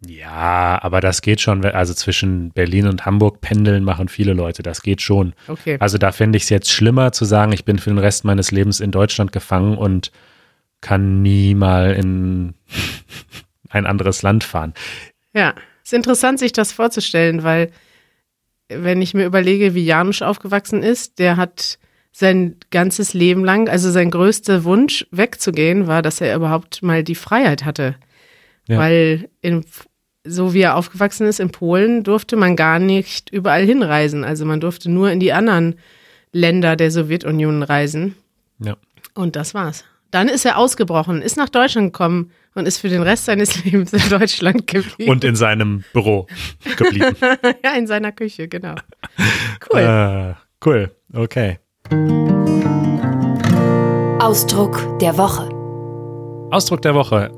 [SPEAKER 1] Ja, aber das geht schon. Also zwischen Berlin und Hamburg pendeln machen viele Leute. Das geht schon.
[SPEAKER 2] Okay.
[SPEAKER 1] Also da fände ich es jetzt schlimmer zu sagen, ich bin für den Rest meines Lebens in Deutschland gefangen und kann nie mal in ein anderes Land fahren.
[SPEAKER 2] Ja, ist interessant, sich das vorzustellen, weil wenn ich mir überlege, wie Janusz aufgewachsen ist, der hat sein ganzes Leben lang, also sein größter Wunsch wegzugehen, war, dass er überhaupt mal die Freiheit hatte.
[SPEAKER 1] Ja.
[SPEAKER 2] Weil in, so wie er aufgewachsen ist in Polen, durfte man gar nicht überall hinreisen. Also man durfte nur in die anderen Länder der Sowjetunion reisen.
[SPEAKER 1] Ja.
[SPEAKER 2] Und das war's. Dann ist er ausgebrochen, ist nach Deutschland gekommen und ist für den Rest seines Lebens in Deutschland geblieben.
[SPEAKER 1] Und in seinem Büro geblieben.
[SPEAKER 2] ja, in seiner Küche, genau. Cool.
[SPEAKER 1] Äh, cool, okay.
[SPEAKER 3] Ausdruck der Woche.
[SPEAKER 1] Ausdruck der Woche.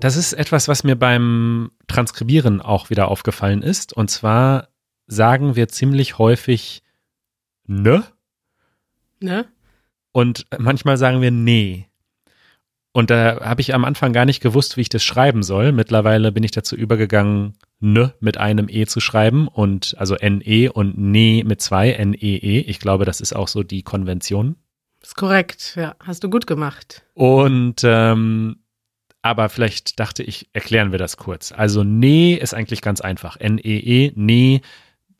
[SPEAKER 1] Das ist etwas, was mir beim Transkribieren auch wieder aufgefallen ist. Und zwar sagen wir ziemlich häufig ne
[SPEAKER 2] ne?
[SPEAKER 1] und manchmal sagen wir nee. Und da habe ich am Anfang gar nicht gewusst, wie ich das schreiben soll. Mittlerweile bin ich dazu übergegangen, ne mit einem e zu schreiben und also ne und nee mit zwei n e. Ich glaube, das ist auch so die Konvention.
[SPEAKER 2] Ist korrekt, ja. Hast du gut gemacht.
[SPEAKER 1] Und ähm, aber vielleicht dachte ich, erklären wir das kurz. Also nee ist eigentlich ganz einfach. N-E-E, nee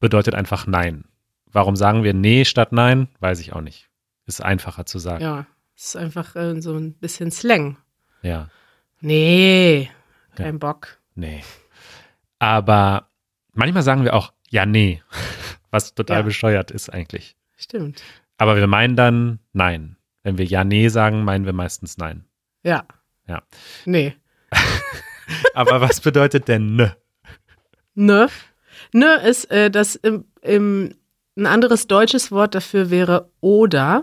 [SPEAKER 1] bedeutet einfach nein. Warum sagen wir nee statt nein? Weiß ich auch nicht. Ist einfacher zu sagen.
[SPEAKER 2] Ja, ist einfach äh, so ein bisschen Slang.
[SPEAKER 1] Ja,
[SPEAKER 2] Nee,
[SPEAKER 1] Ja.
[SPEAKER 2] kein Bock.
[SPEAKER 1] nee. Aber manchmal sagen wir auch ja, nee. Was total
[SPEAKER 2] Ja.
[SPEAKER 1] bescheuert ist eigentlich.
[SPEAKER 2] Stimmt.
[SPEAKER 1] Aber wir meinen dann nein. Wenn wir ja, nee sagen, meinen wir meistens nein.
[SPEAKER 2] Ja.
[SPEAKER 1] Ja.
[SPEAKER 2] Nee.
[SPEAKER 1] Aber was bedeutet denn ne?
[SPEAKER 2] Ne? Ne ist äh, das im, im, ein anderes deutsches Wort dafür wäre oder.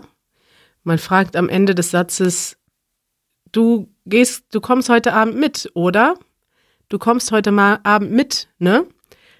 [SPEAKER 2] Man fragt am Ende des Satzes, du gehst, du kommst heute Abend mit, oder? Du kommst heute mal Abend mit, ne?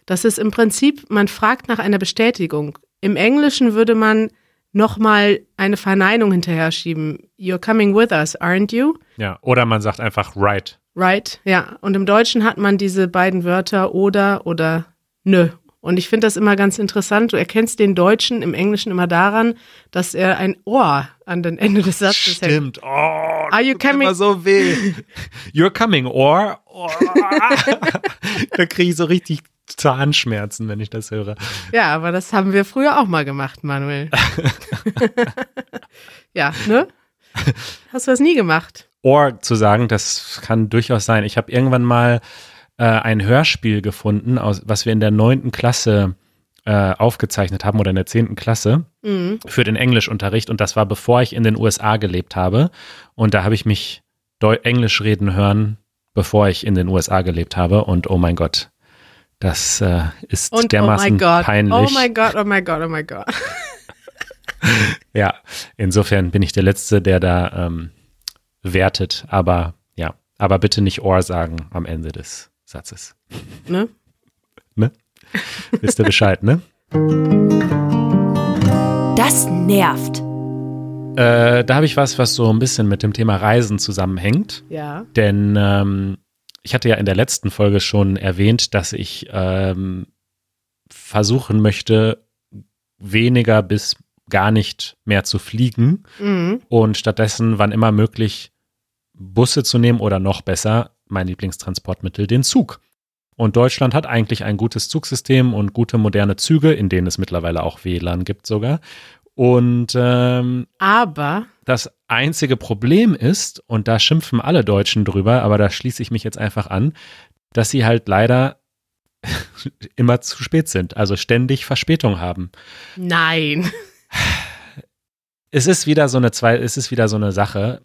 [SPEAKER 2] Das ist im Prinzip, man fragt nach einer Bestätigung. Im Englischen würde man nochmal eine Verneinung hinterher schieben. You're coming with us, aren't you?
[SPEAKER 1] Ja. Oder man sagt einfach right.
[SPEAKER 2] Right, ja. Und im Deutschen hat man diese beiden Wörter oder oder nö. Und ich finde das immer ganz interessant. Du erkennst den Deutschen im Englischen immer daran, dass er ein Ohr an den Ende des Satzes hängt.
[SPEAKER 1] Stimmt. Oh,
[SPEAKER 2] Are you coming-
[SPEAKER 1] immer so weh. You're coming or. or. da kriege ich so richtig Zahnschmerzen, wenn ich das höre.
[SPEAKER 2] Ja, aber das haben wir früher auch mal gemacht, Manuel. ja, ne? Hast du das nie gemacht?
[SPEAKER 1] Or zu sagen, das kann durchaus sein. Ich habe irgendwann mal äh, ein Hörspiel gefunden, aus, was wir in der neunten Klasse äh, aufgezeichnet haben oder in der zehnten Klasse
[SPEAKER 2] Mhm.
[SPEAKER 1] für den Englischunterricht. Und das war bevor ich in den USA gelebt habe. Und da habe ich mich Englisch reden hören, bevor ich in den USA gelebt habe. Und oh mein Gott, Das äh, ist
[SPEAKER 2] Und oh
[SPEAKER 1] dermaßen
[SPEAKER 2] my God,
[SPEAKER 1] peinlich.
[SPEAKER 2] oh my God, oh my God, oh my God.
[SPEAKER 1] Ja, insofern bin ich der Letzte, der da ähm, wertet. Aber ja, aber bitte nicht Ohr sagen am Ende des Satzes.
[SPEAKER 2] Ne?
[SPEAKER 1] Ne? Wisst ihr Bescheid, ne?
[SPEAKER 3] Das nervt.
[SPEAKER 1] Äh, da habe ich was, was so ein bisschen mit dem Thema Reisen zusammenhängt.
[SPEAKER 2] Ja.
[SPEAKER 1] Denn ähm, ich hatte ja in der letzten Folge schon erwähnt, dass ich ähm, versuchen möchte, weniger bis gar nicht mehr zu fliegen
[SPEAKER 2] Mhm.
[SPEAKER 1] und stattdessen, wann immer möglich, Busse zu nehmen oder noch besser, mein Lieblingstransportmittel, den Zug. Und Deutschland hat eigentlich ein gutes Zugsystem und gute moderne Züge, in denen es mittlerweile auch WLAN gibt sogar. Und ähm,
[SPEAKER 2] Aber
[SPEAKER 1] das einzige Problem ist, und da schimpfen alle Deutschen drüber, aber da schließe ich mich jetzt einfach an, dass sie halt leider immer zu spät sind, also ständig Verspätung haben.
[SPEAKER 2] nein.
[SPEAKER 1] Es ist wieder so eine zwei, es ist wieder so eine Sache.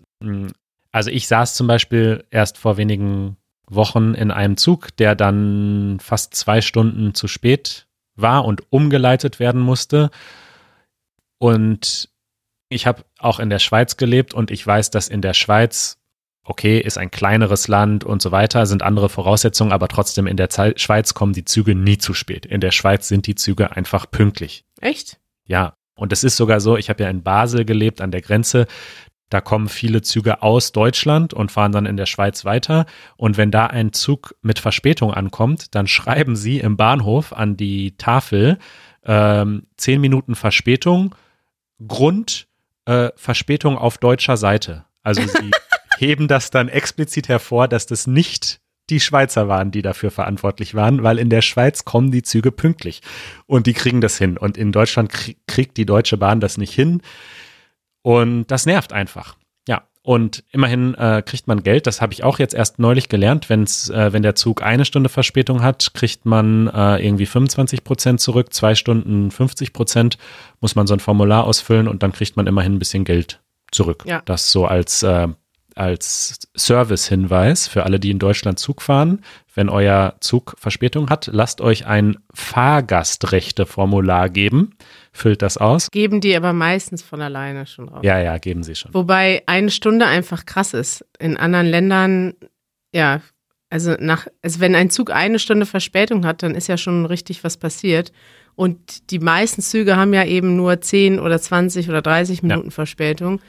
[SPEAKER 1] Also ich saß zum Beispiel erst vor wenigen Wochen in einem Zug, der dann fast zwei Stunden zu spät war und umgeleitet werden musste. Und ich habe auch in der Schweiz gelebt und ich weiß, dass in der Schweiz, okay, ist ein kleineres Land und so weiter, sind andere Voraussetzungen, aber trotzdem in der Zei- Schweiz kommen die Züge nie zu spät. In der Schweiz sind die Züge einfach pünktlich.
[SPEAKER 2] Echt?
[SPEAKER 1] Ja, und es ist sogar so, ich habe ja in Basel gelebt, an der Grenze. Da kommen viele Züge aus Deutschland und fahren dann in der Schweiz weiter. Und wenn da ein Zug mit Verspätung ankommt, dann schreiben sie im Bahnhof an die Tafel ähm, zehn Minuten Verspätung, Grund äh, Verspätung auf deutscher Seite. Also sie heben das dann explizit hervor, dass das nicht die Schweizer waren, die dafür verantwortlich waren, weil in der Schweiz kommen die Züge pünktlich und die kriegen das hin. Und in Deutschland krie- kriegt die Deutsche Bahn das nicht hin. Und das nervt einfach. Ja. Und immerhin äh, kriegt man Geld. Das habe ich auch jetzt erst neulich gelernt. Wenn's, äh, wenn der Zug eine Stunde Verspätung hat, kriegt man äh, irgendwie 25 Prozent zurück. Zwei Stunden 50 Prozent muss man so ein Formular ausfüllen und dann kriegt man immerhin ein bisschen Geld zurück.
[SPEAKER 2] Ja.
[SPEAKER 1] Das so als, äh, als Service-Hinweis für alle, die in Deutschland Zug fahren. Wenn euer Zug Verspätung hat, lasst euch ein Fahrgastrechte-Formular geben. Füllt das aus.
[SPEAKER 2] Geben die aber meistens von alleine schon raus.
[SPEAKER 1] Ja, ja, geben sie schon.
[SPEAKER 2] Wobei eine Stunde einfach krass ist. In anderen Ländern, ja, also nach, also wenn ein Zug eine Stunde Verspätung hat, dann ist ja schon richtig was passiert. Und die meisten Züge haben ja eben nur 10 oder 20 oder 30 Minuten Verspätung.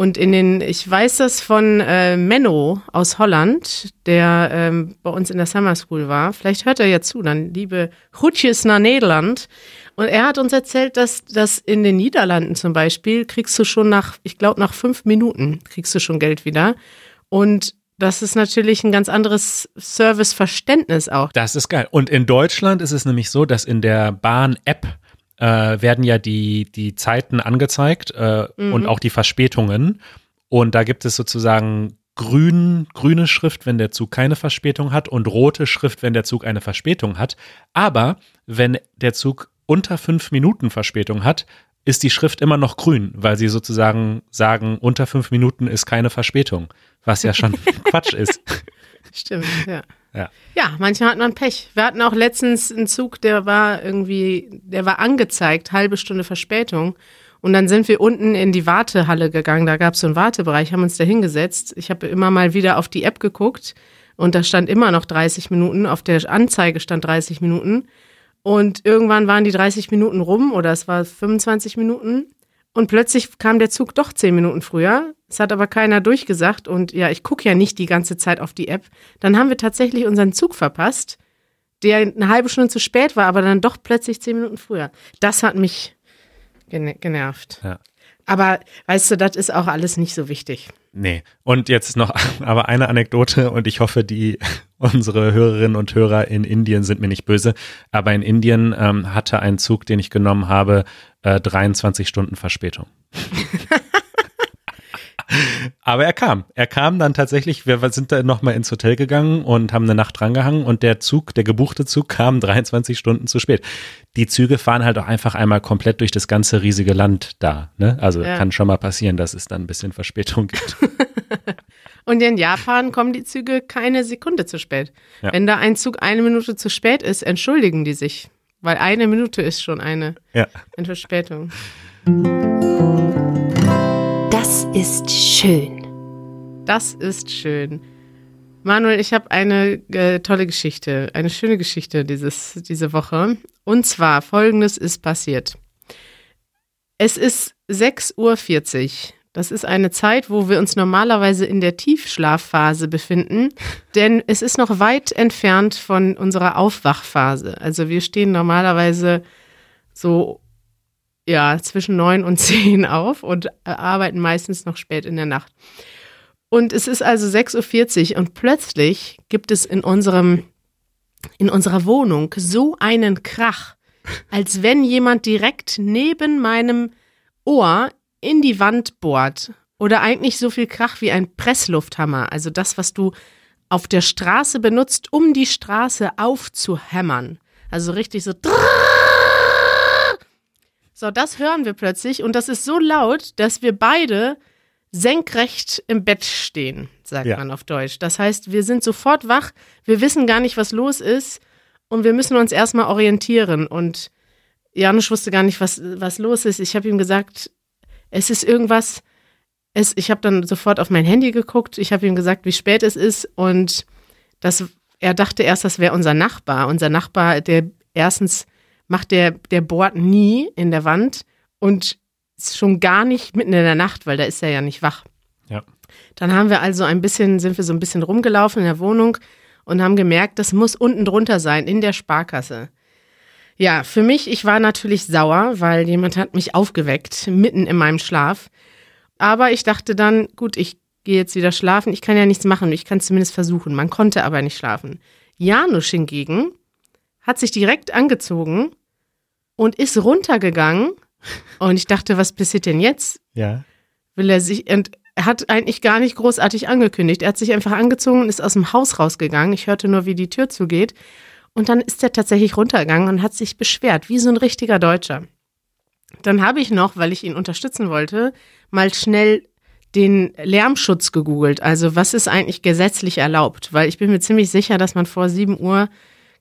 [SPEAKER 2] Und in den, ich weiß das von äh, Menno aus Holland, der ähm, bei uns in der Summer School war. Vielleicht hört er ja zu, dann liebe Groetjes nach Nederland. Und er hat uns erzählt, dass, dass in den Niederlanden zum Beispiel kriegst du schon nach, ich glaube, nach fünf Minuten kriegst du schon Geld wieder. Und das ist natürlich ein ganz anderes Serviceverständnis auch.
[SPEAKER 1] Das ist geil. Und in Deutschland ist es nämlich so, dass in der Bahn-App äh, werden ja die, die Zeiten angezeigt äh, und auch die Verspätungen. Und da gibt es sozusagen grün, grüne Schrift, wenn der Zug keine Verspätung hat und rote Schrift, wenn der Zug eine Verspätung hat. Aber wenn der Zug unter fünf Minuten Verspätung hat, ist die Schrift immer noch grün, weil sie sozusagen sagen, unter fünf Minuten ist keine Verspätung, was ja schon Quatsch ist.
[SPEAKER 2] Stimmt, ja.
[SPEAKER 1] Ja.
[SPEAKER 2] Ja, manchmal hat man Pech. Wir hatten auch letztens einen Zug, der war irgendwie, der war angezeigt, halbe Stunde Verspätung. Und dann sind wir unten in die Wartehalle gegangen. Da gab es so einen Wartebereich, haben uns da hingesetzt. Ich habe immer mal wieder auf die App geguckt und da stand immer noch 30 Minuten. Auf der Anzeige stand 30 Minuten. Und irgendwann waren die 30 Minuten rum oder es war 25 Minuten. Und plötzlich kam der Zug doch 10 Minuten früher. Es hat aber keiner durchgesagt. Und ja, ich gucke ja nicht die ganze Zeit auf die App. Dann haben wir tatsächlich unseren Zug verpasst, der eine halbe Stunde zu spät war, aber dann doch plötzlich 10 Minuten früher. Das hat mich gene- genervt.
[SPEAKER 1] Ja.
[SPEAKER 2] Aber weißt du, das ist auch alles nicht so wichtig.
[SPEAKER 1] Nee. Und jetzt noch aber eine Anekdote und ich hoffe, die unsere Hörerinnen und Hörer in Indien sind mir nicht böse. Aber in Indien ähm, hatte ein Zug, den ich genommen habe, äh, 23 Stunden Verspätung. Aber er kam. Er kam dann tatsächlich, wir sind da nochmal ins Hotel gegangen und haben eine Nacht drangehangen und der Zug, der gebuchte Zug kam 23 Stunden zu spät. Die Züge fahren halt auch einfach einmal komplett durch das ganze riesige Land da. Ne? Also
[SPEAKER 2] Ja.
[SPEAKER 1] kann schon mal passieren, dass es dann ein bisschen Verspätung gibt.
[SPEAKER 2] Und in Japan kommen die Züge keine Sekunde zu spät.
[SPEAKER 1] Ja.
[SPEAKER 2] Wenn da ein Zug eine Minute zu spät ist, entschuldigen die sich. Weil eine Minute ist schon eine,
[SPEAKER 1] ja.
[SPEAKER 2] eine Verspätung.
[SPEAKER 3] Das ist schön.
[SPEAKER 2] Das ist schön. Manuel, ich habe eine äh, tolle Geschichte, eine schöne Geschichte dieses, diese Woche. Und zwar, folgendes ist passiert. Es ist 6.40 Uhr. Das ist eine Zeit, wo wir uns normalerweise in der Tiefschlafphase befinden, denn es ist noch weit entfernt von unserer Aufwachphase. Also wir stehen normalerweise so ja, zwischen neun und zehn auf und äh, arbeiten meistens noch spät in der Nacht. Und es ist also 6.40 Uhr und plötzlich gibt es in unserem, in unserer Wohnung so einen Krach, als wenn jemand direkt neben meinem Ohr in die Wand bohrt. Oder eigentlich so viel Krach wie ein Presslufthammer. Also das, was du auf der Straße benutzt, um die Straße aufzuhämmern. Also richtig so. So, das hören wir plötzlich und das ist so laut, dass wir beide senkrecht im Bett stehen, sagt
[SPEAKER 1] Ja.
[SPEAKER 2] man auf Deutsch. Das heißt, wir sind sofort wach, wir wissen gar nicht, was los ist und wir müssen uns erstmal orientieren. Und Janusz wusste gar nicht, was, was los ist. Ich habe ihm gesagt, es ist irgendwas. Es, ich habe dann sofort auf mein Handy geguckt, ich habe ihm gesagt, wie spät es ist und das, er dachte erst, das wäre unser Nachbar. Unser Nachbar, der erstens macht der, der bohrt nie in der Wand und schon gar nicht mitten in der Nacht, weil da ist er ja nicht wach.
[SPEAKER 1] Ja.
[SPEAKER 2] Dann haben wir also ein bisschen, sind wir so ein bisschen rumgelaufen in der Wohnung und haben gemerkt, das muss unten drunter sein, in der Sparkasse. Ja, für mich, ich war natürlich sauer, weil jemand hat mich aufgeweckt, mitten in meinem Schlaf. Aber ich dachte dann, gut, ich gehe jetzt wieder schlafen, ich kann ja nichts machen, ich kann es zumindest versuchen. Man konnte aber nicht schlafen. Janusz hingegen hat sich direkt angezogen und ist runtergegangen. Und ich dachte, was passiert denn jetzt?
[SPEAKER 1] Ja.
[SPEAKER 2] will er sich, und er hat eigentlich gar nicht großartig angekündigt. Er hat sich einfach angezogen und ist aus dem Haus rausgegangen. Ich hörte nur, wie die Tür zugeht. Und dann ist er tatsächlich runtergegangen und hat sich beschwert, wie so ein richtiger Deutscher. Dann habe ich noch, weil ich ihn unterstützen wollte, mal schnell den Lärmschutz gegoogelt. Also was ist eigentlich gesetzlich erlaubt? Weil ich bin mir ziemlich sicher, dass man vor 7 Uhr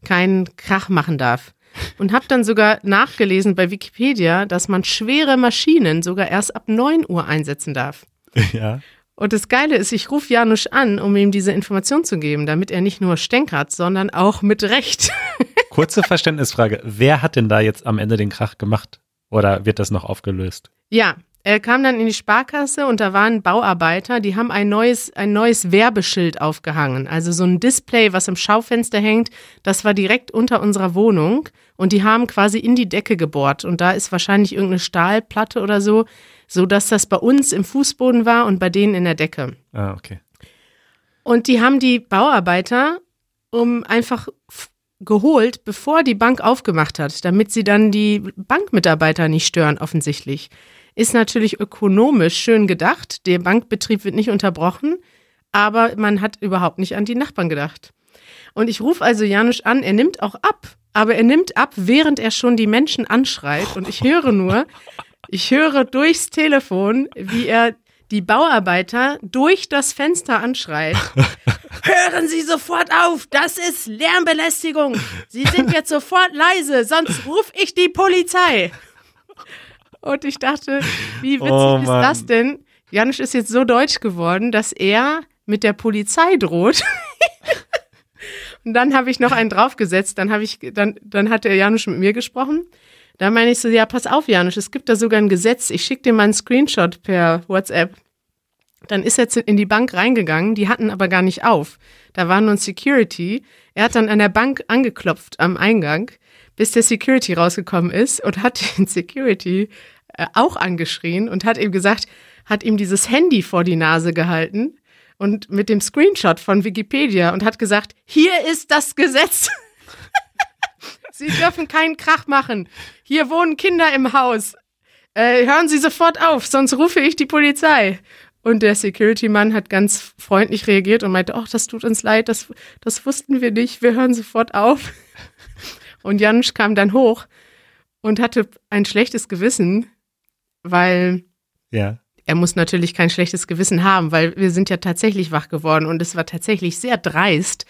[SPEAKER 2] keinen Krach machen darf. Und habe dann sogar nachgelesen bei Wikipedia, dass man schwere Maschinen sogar erst ab 9 Uhr einsetzen darf.
[SPEAKER 1] Ja.
[SPEAKER 2] Und das Geile ist, ich rufe Janusz an, um ihm diese Information zu geben, damit er nicht nur stänkert, sondern auch mit Recht.
[SPEAKER 1] Kurze Verständnisfrage. Wer hat denn da jetzt am Ende den Krach gemacht? Oder wird das noch aufgelöst?
[SPEAKER 2] Ja, er kam dann in die Sparkasse und da waren Bauarbeiter, die haben ein neues, ein neues Werbeschild aufgehangen. Also so ein Display, was im Schaufenster hängt, das war direkt unter unserer Wohnung und die haben quasi in die Decke gebohrt. Und da ist wahrscheinlich irgendeine Stahlplatte oder so, so dass das bei uns im Fußboden war und bei denen in der Decke.
[SPEAKER 1] Ah, okay.
[SPEAKER 2] Und die haben die Bauarbeiter um einfach geholt, bevor die Bank aufgemacht hat, damit sie dann die Bankmitarbeiter nicht stören, offensichtlich. Ist natürlich ökonomisch schön gedacht. Der Bankbetrieb wird nicht unterbrochen, aber man hat überhaupt nicht an die Nachbarn gedacht. Und ich rufe also Janusz an, er nimmt auch ab, aber er nimmt ab, während er schon die Menschen anschreit. Und ich höre nur, ich höre durchs Telefon, wie er die Bauarbeiter durch das Fenster anschreit. Hören Sie sofort auf, das ist Lärmbelästigung. Sie sind jetzt sofort leise, sonst rufe ich die Polizei. Und ich dachte, wie witzig
[SPEAKER 1] Oh,
[SPEAKER 2] ist das denn? Janusz ist jetzt so deutsch geworden, dass er mit der Polizei droht. Und dann habe ich noch einen draufgesetzt. Dann habe ich, dann, dann hat der Janusz mit mir gesprochen. Da meine ich so, ja, pass auf, Janusz, es gibt da sogar ein Gesetz. Ich schicke dir mal einen Screenshot per WhatsApp. Dann ist er in die Bank reingegangen, die hatten aber gar nicht auf. Da war nur ein Security. Er hat dann an der Bank angeklopft am Eingang, bis der Security rausgekommen ist und hat den Security äh, auch angeschrien und hat ihm gesagt, hat ihm dieses Handy vor die Nase gehalten und mit dem Screenshot von Wikipedia und hat gesagt, hier ist das Gesetz. Sie dürfen keinen Krach machen. Hier wohnen Kinder im Haus. Äh, hören Sie sofort auf, sonst rufe ich die Polizei. Und der Security-Mann hat ganz freundlich reagiert und meinte, ach, das tut uns leid, das, das wussten wir nicht, wir hören sofort auf. Und Janusz kam dann hoch und hatte ein schlechtes Gewissen, weil
[SPEAKER 1] Ja.
[SPEAKER 2] er muss natürlich kein schlechtes Gewissen haben, weil wir sind ja tatsächlich wach geworden und es war tatsächlich sehr dreist,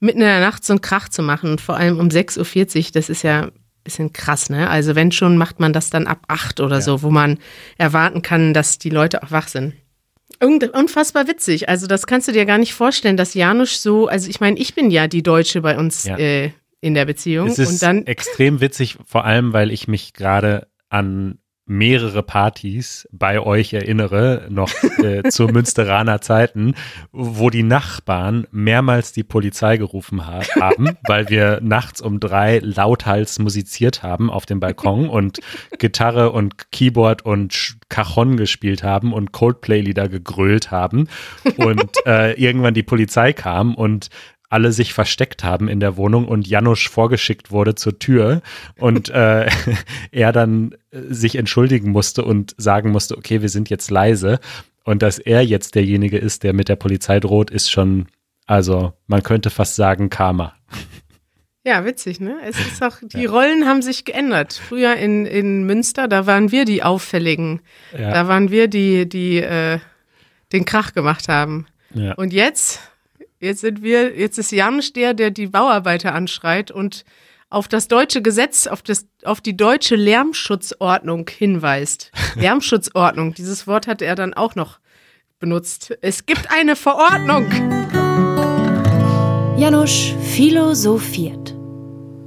[SPEAKER 2] mitten in der Nacht so einen Krach zu machen und vor allem um 6.40 Uhr, das ist ja ein bisschen krass, ne? Also wenn schon, macht man das dann ab 8 oder so, wo man erwarten kann, dass die Leute auch wach sind. Irgend- Unfassbar witzig. Also das kannst du dir gar nicht vorstellen, dass Janusz so, also ich meine, ich bin ja die Deutsche bei uns
[SPEAKER 1] Ja.
[SPEAKER 2] äh, in der Beziehung
[SPEAKER 1] Es ist
[SPEAKER 2] und dann
[SPEAKER 1] extrem witzig, vor allem, weil ich mich gerade an mehrere Partys bei euch erinnere, noch äh, zu Münsteraner Zeiten, wo die Nachbarn mehrmals die Polizei gerufen ha haben, weil wir nachts um drei lauthals musiziert haben auf dem Balkon und Gitarre und Keyboard und Cajon gespielt haben und Coldplay-Lieder gegrölt haben. Und äh, irgendwann die Polizei kam und alle sich versteckt haben in der Wohnung und Janusz vorgeschickt wurde zur Tür und äh, er dann äh, sich entschuldigen musste und sagen musste, okay, wir sind jetzt leise und dass er jetzt derjenige ist, der mit der Polizei droht, ist schon, also man könnte fast sagen Karma.
[SPEAKER 2] Ja, witzig, ne? Es ist auch, die Rollen haben sich geändert. Früher in, in Münster, da waren wir die Auffälligen.
[SPEAKER 1] Ja.
[SPEAKER 2] Da waren wir die, die äh, den Krach gemacht haben.
[SPEAKER 1] Ja.
[SPEAKER 2] Und jetzt, jetzt sind wir, jetzt ist Janusz der, der die Bauarbeiter anschreit und auf das deutsche Gesetz, auf, das, auf die deutsche Lärmschutzordnung hinweist. Lärmschutzordnung, dieses Wort hatte er dann auch noch benutzt. Es gibt eine Verordnung.
[SPEAKER 3] Janusz philosophiert.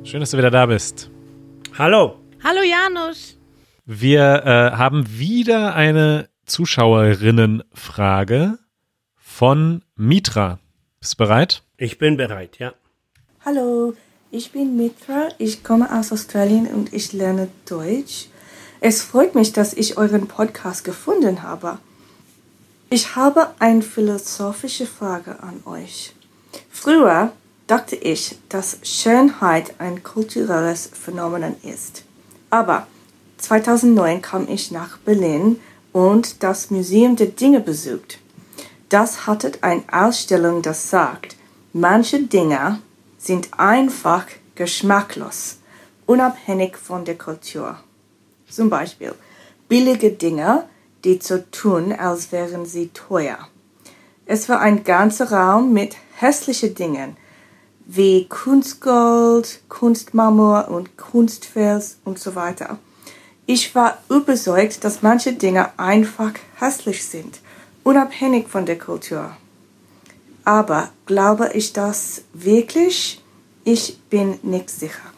[SPEAKER 1] Schön, dass du wieder da bist.
[SPEAKER 4] Hallo.
[SPEAKER 2] Hallo Janusz.
[SPEAKER 1] Wir äh, haben wieder eine Zuschauerinnenfrage von Mitra. Bist du bereit?
[SPEAKER 4] Ich bin bereit, ja.
[SPEAKER 5] Hallo, ich bin Mitra, ich komme aus Australien und ich lerne Deutsch. Es freut mich, dass ich euren Podcast gefunden habe. Ich habe eine philosophische Frage an euch. Früher dachte ich, dass Schönheit ein kulturelles Phänomen ist. Aber 2009 kam ich nach Berlin und das Museum der Dinge besucht. Das hatte eine Ausstellung, das sagt, manche Dinge sind einfach geschmacklos, unabhängig von der Kultur. Zum Beispiel billige Dinge, die so tun, als wären sie teuer. Es war ein ganzer Raum mit hässlichen Dingen, wie Kunstgold, Kunstmarmor und Kunstfels und so weiter. Ich war überzeugt, dass manche Dinge einfach hässlich sind, unabhängig von der Kultur. Aber glaube ich das wirklich? Ich bin nicht sicher.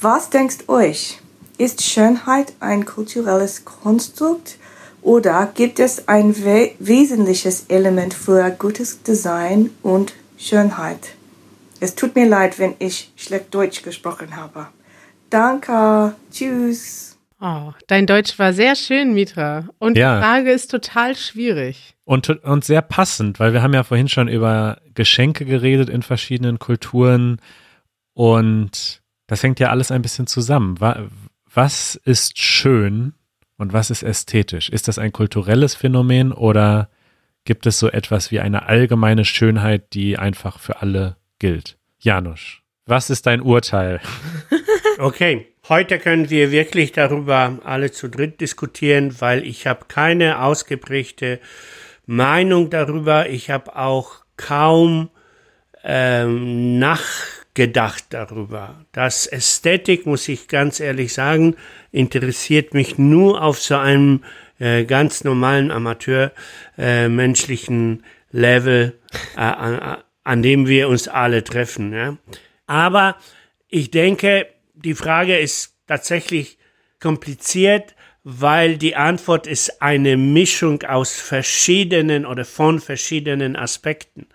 [SPEAKER 5] Was denkt euch? Ist Schönheit ein kulturelles Konstrukt oder gibt es ein we wesentliches Element für gutes Design und Schönheit? Es tut mir leid, wenn ich schlecht Deutsch gesprochen habe. Danke. Tschüss.
[SPEAKER 2] Oh, dein Deutsch war sehr schön, Mitra. Und
[SPEAKER 1] Ja.
[SPEAKER 2] die Frage ist total schwierig.
[SPEAKER 1] Und, und sehr passend, weil wir haben ja vorhin schon über Geschenke geredet in verschiedenen Kulturen und das hängt ja alles ein bisschen zusammen. Wa- Was ist schön und was ist ästhetisch? Ist das ein kulturelles Phänomen oder gibt es so etwas wie eine allgemeine Schönheit, die einfach für alle gilt? Janusz, was ist dein Urteil?
[SPEAKER 4] Okay, heute können wir wirklich darüber alle zu dritt diskutieren, weil ich habe keine ausgeprägte Meinung darüber. Ich habe auch kaum ähm, nachgedacht darüber. Das Ästhetik, muss ich ganz ehrlich sagen, interessiert mich nur auf so einem äh, ganz normalen Amateur äh, Level, äh, an, an dem wir uns alle treffen. Ja? Aber ich denke, die Frage ist tatsächlich kompliziert, weil die Antwort ist eine Mischung aus verschiedenen oder von verschiedenen Aspekten.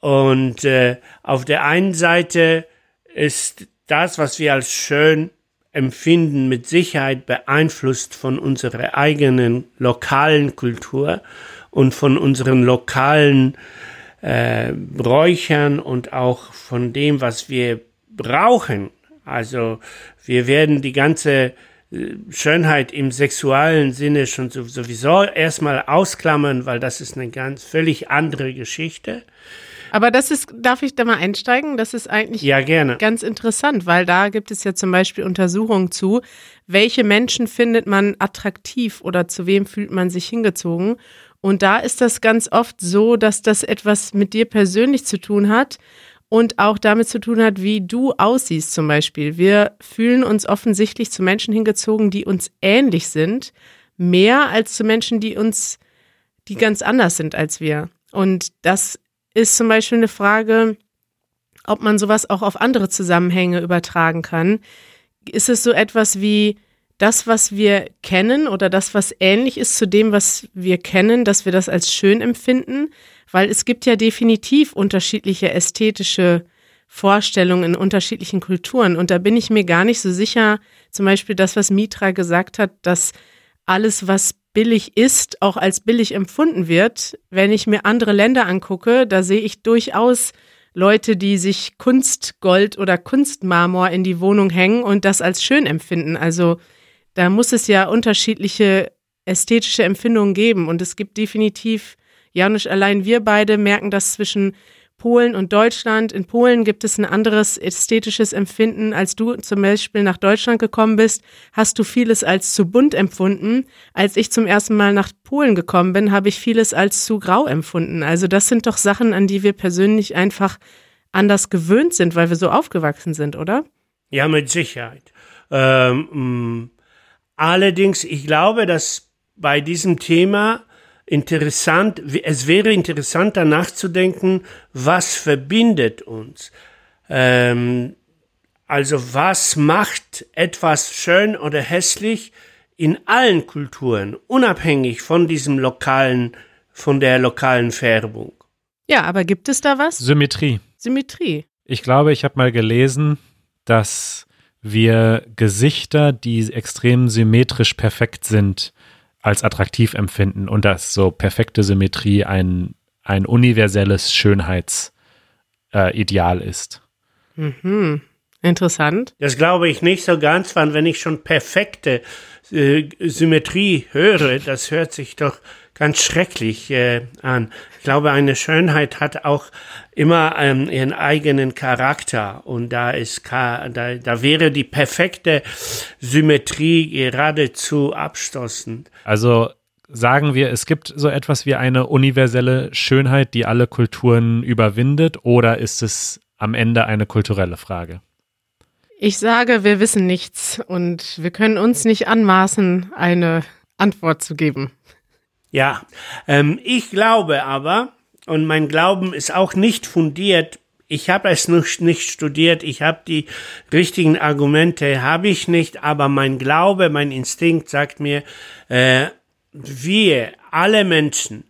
[SPEAKER 4] Und äh, auf der einen Seite ist das, was wir als schön empfinden, mit Sicherheit beeinflusst von unserer eigenen lokalen Kultur und von unseren lokalen äh, Räuchern und auch von dem, was wir brauchen. Also wir werden die ganze Schönheit im sexuellen Sinne schon sowieso erstmal ausklammern, weil das ist eine ganz völlig andere Geschichte.
[SPEAKER 2] Aber das ist, darf ich da mal einsteigen? Das ist eigentlich
[SPEAKER 4] ja, gerne.
[SPEAKER 2] ganz interessant, weil da gibt es ja zum Beispiel Untersuchungen zu, welche Menschen findet man attraktiv oder zu wem fühlt man sich hingezogen. Und da ist das ganz oft so, dass das etwas mit dir persönlich zu tun hat und auch damit zu tun hat, wie du aussiehst zum Beispiel. Wir fühlen uns offensichtlich zu Menschen hingezogen, die uns ähnlich sind, mehr als zu Menschen, die uns, die ganz anders sind als wir. Und das ist zum Beispiel eine Frage, ob man sowas auch auf andere Zusammenhänge übertragen kann. Ist es so etwas wie das, was wir kennen oder das, was ähnlich ist zu dem, was wir kennen, dass wir das als schön empfinden? Weil es gibt ja definitiv unterschiedliche ästhetische Vorstellungen in unterschiedlichen Kulturen. Und da bin ich mir gar nicht so sicher, zum Beispiel das, was Mitra gesagt hat, dass alles, was billig ist, auch als billig empfunden wird. Wenn ich mir andere Länder angucke, da sehe ich durchaus Leute, die sich Kunstgold oder Kunstmarmor in die Wohnung hängen und das als schön empfinden. Also da muss es ja unterschiedliche ästhetische Empfindungen geben. Und es gibt definitiv, Janusz, allein wir beide merken das zwischen Polen und Deutschland. In Polen gibt es ein anderes ästhetisches Empfinden. Als du zum Beispiel nach Deutschland gekommen bist, hast du vieles als zu bunt empfunden. Als ich zum ersten Mal nach Polen gekommen bin, habe ich vieles als zu grau empfunden. Also das sind doch Sachen, an die wir persönlich einfach anders gewöhnt sind, weil wir so aufgewachsen sind, oder?
[SPEAKER 4] Ja, mit Sicherheit. Ähm, mm, allerdings, ich glaube, dass bei diesem Thema interessant, es wäre interessant danach zu denken, was verbindet uns. Ähm, also was macht etwas schön oder hässlich in allen Kulturen, unabhängig von diesem lokalen, von der lokalen Färbung.
[SPEAKER 2] Ja, aber gibt es da was?
[SPEAKER 1] Symmetrie.
[SPEAKER 2] Symmetrie.
[SPEAKER 1] Ich glaube, ich habe mal gelesen, dass wir Gesichter, die extrem symmetrisch perfekt sind, als attraktiv empfinden und dass so perfekte Symmetrie ein, ein universelles Schönheitsideal äh, ist.
[SPEAKER 2] Mhm. Interessant.
[SPEAKER 4] Das glaube ich nicht so ganz, weil wenn ich schon perfekte äh, Symmetrie höre, das hört sich doch ganz schrecklich äh, an. Ich glaube, eine Schönheit hat auch immer ähm, ihren eigenen Charakter und da ist da, da wäre die perfekte Symmetrie geradezu abstoßend.
[SPEAKER 1] Also sagen wir, es gibt so etwas wie eine universelle Schönheit, die alle Kulturen überwindet, oder ist es am Ende eine kulturelle Frage?
[SPEAKER 2] Ich sage, wir wissen nichts und wir können uns nicht anmaßen, eine Antwort zu geben.
[SPEAKER 4] Ja, ähm, ich glaube aber, und mein Glauben ist auch nicht fundiert, ich habe es nicht studiert, ich habe die richtigen Argumente, habe ich nicht, aber mein Glaube, mein Instinkt sagt mir, äh, wir, alle Menschen,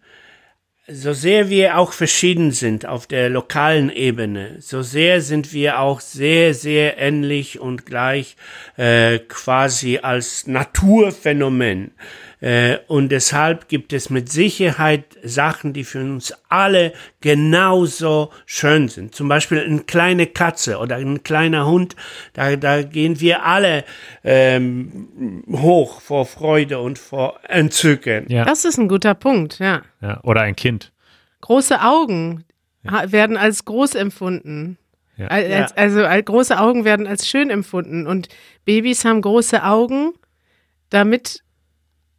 [SPEAKER 4] so sehr wir auch verschieden sind auf der lokalen Ebene, so sehr sind wir auch sehr, sehr ähnlich und gleich äh, quasi als Naturphänomen. Äh, und deshalb gibt es mit Sicherheit Sachen, die für uns alle genauso schön sind. Zum Beispiel eine kleine Katze oder ein kleiner Hund, da, da gehen wir alle ähm, hoch vor Freude und vor Entzücken.
[SPEAKER 2] Ja. Das ist ein guter Punkt, ja.
[SPEAKER 1] ja oder ein Kind.
[SPEAKER 2] Große Augen ja. werden als groß empfunden. Ja. Als, also als, große Augen werden als schön empfunden und Babys haben große Augen, damit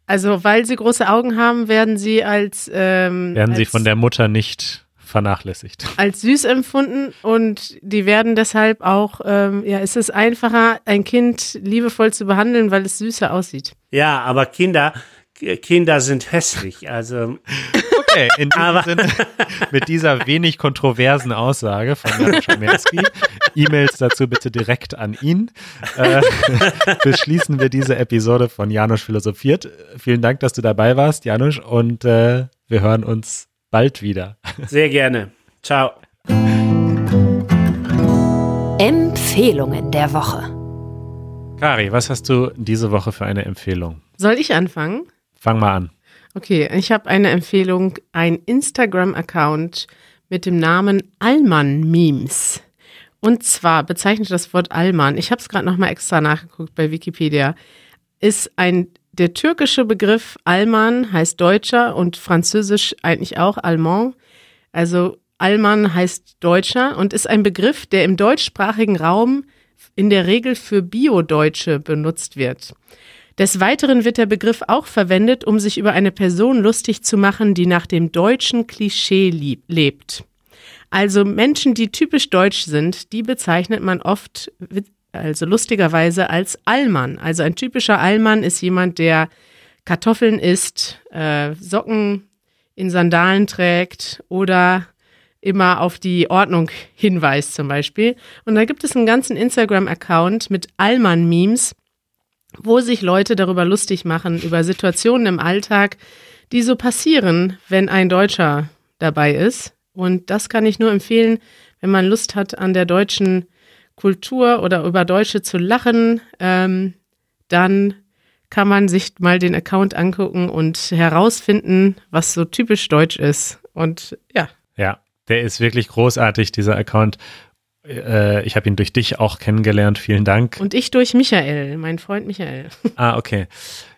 [SPEAKER 2] also, weil sie große Augen haben, werden sie als ähm,
[SPEAKER 1] werden
[SPEAKER 2] als,
[SPEAKER 1] sie von der Mutter nicht vernachlässigt.
[SPEAKER 2] Als süß empfunden und die werden deshalb auch, ähm, ja, es ist einfacher, ein Kind liebevoll zu behandeln, weil es süßer aussieht.
[SPEAKER 4] Ja, aber Kinder, Kinder sind hässlich, also
[SPEAKER 1] Okay, in diesem Sinne, mit dieser wenig kontroversen Aussage von Jan Schamerski, E-Mails dazu bitte direkt an ihn, äh, beschließen wir diese Episode von Janusz Philosophiert. Vielen Dank, dass du dabei warst, Janusz, und äh, wir hören uns bald wieder.
[SPEAKER 4] Sehr gerne. Ciao.
[SPEAKER 3] Empfehlungen der Woche.
[SPEAKER 1] Kari, was hast du diese Woche für eine Empfehlung?
[SPEAKER 2] Soll ich anfangen?
[SPEAKER 1] Fang mal an.
[SPEAKER 2] Okay, ich habe eine Empfehlung, ein Instagram-Account mit dem Namen Allmann Memes. Und zwar bezeichnet das Wort Allmann, ich habe es gerade nochmal extra nachgeguckt bei Wikipedia, ist ein der türkische Begriff Alman heißt Deutscher und französisch eigentlich auch Allemand. Also Alman heißt Deutscher und ist ein Begriff, der im deutschsprachigen Raum in der Regel für Bio-Deutsche benutzt wird. Des Weiteren wird der Begriff auch verwendet, um sich über eine Person lustig zu machen, die nach dem deutschen Klischee lebt. Also Menschen, die typisch deutsch sind, die bezeichnet man oft, also lustigerweise, als Allmann. Also ein typischer Allmann ist jemand, der Kartoffeln isst, äh, Socken in Sandalen trägt oder immer auf die Ordnung hinweist zum Beispiel. Und da gibt es einen ganzen Instagram-Account mit Allmann-Memes, wo sich Leute darüber lustig machen, über Situationen im Alltag, die so passieren, wenn ein Deutscher dabei ist. Und das kann ich nur empfehlen, wenn man Lust hat, an der deutschen Kultur oder über Deutsche zu lachen, ähm, dann kann man sich mal den Account angucken und herausfinden, was so typisch deutsch ist. Und ja.
[SPEAKER 1] Ja, der ist wirklich großartig, dieser Account. Äh, ich habe ihn durch dich auch kennengelernt. Vielen Dank.
[SPEAKER 2] Und ich durch Michael, mein Freund Michael.
[SPEAKER 1] Ah, okay.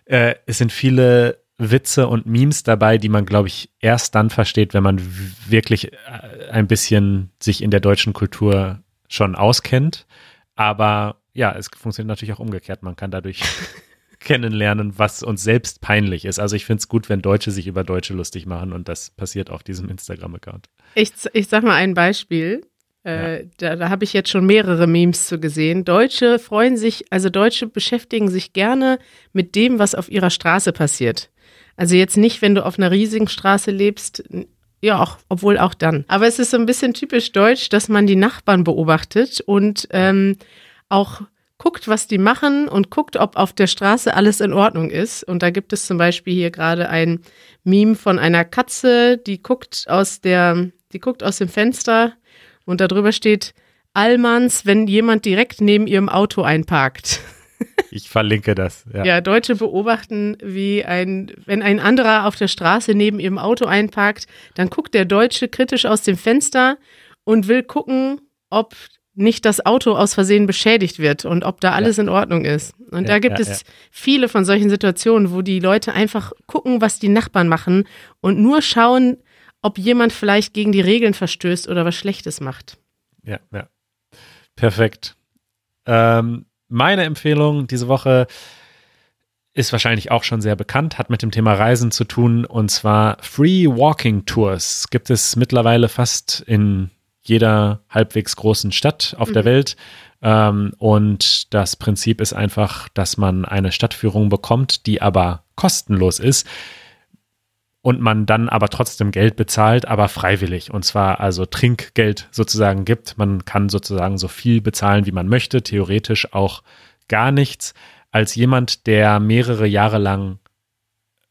[SPEAKER 1] Äh, es sind viele Witze und Memes dabei, die man, glaube ich, erst dann versteht, wenn man wirklich äh, ein bisschen sich in der deutschen Kultur schon auskennt. Aber ja, es funktioniert natürlich auch umgekehrt. Man kann dadurch kennenlernen, was uns selbst peinlich ist. Also ich finde es gut, wenn Deutsche sich über Deutsche lustig machen und das passiert auf diesem Instagram-Account.
[SPEAKER 2] Ich, ich sag mal ein Beispiel. Äh. Da, da habe ich jetzt schon mehrere Memes zu gesehen. Deutsche freuen sich, also Deutsche beschäftigen sich gerne mit dem, was auf ihrer Straße passiert. Also jetzt nicht, wenn du auf einer riesigen Straße lebst, ja, auch, obwohl auch dann. Aber es ist so ein bisschen typisch deutsch, dass man die Nachbarn beobachtet und ähm, auch guckt, was die machen und guckt, ob auf der Straße alles in Ordnung ist. Und da gibt es zum Beispiel hier gerade ein Meme von einer Katze, die guckt aus der, die guckt aus dem Fenster und darüber steht Allmanns, wenn jemand direkt neben ihrem Auto einparkt.
[SPEAKER 1] Ich verlinke das.
[SPEAKER 2] Ja. ja, Deutsche beobachten, wie ein, wenn ein anderer auf der Straße neben ihrem Auto einparkt, dann guckt der Deutsche kritisch aus dem Fenster und will gucken, ob nicht das Auto aus Versehen beschädigt wird und ob da alles ja. in Ordnung ist. Und ja, da gibt es viele von solchen Situationen, wo die Leute einfach gucken, was die Nachbarn machen und nur schauen, ob jemand vielleicht gegen die Regeln verstößt oder was Schlechtes macht.
[SPEAKER 1] Ja, ja. Perfekt. Ähm, meine Empfehlung diese Woche ist wahrscheinlich auch schon sehr bekannt, hat mit dem Thema Reisen zu tun und zwar Free Walking Tours. Gibt es mittlerweile fast in jeder halbwegs großen Stadt auf mhm. der Welt. Ähm, und das Prinzip ist einfach, dass man eine Stadtführung bekommt, die aber kostenlos ist und man dann aber trotzdem Geld bezahlt, aber freiwillig. Und zwar also Trinkgeld sozusagen gibt. Man kann sozusagen so viel bezahlen, wie man möchte, theoretisch auch gar nichts. Als jemand, der mehrere Jahre lang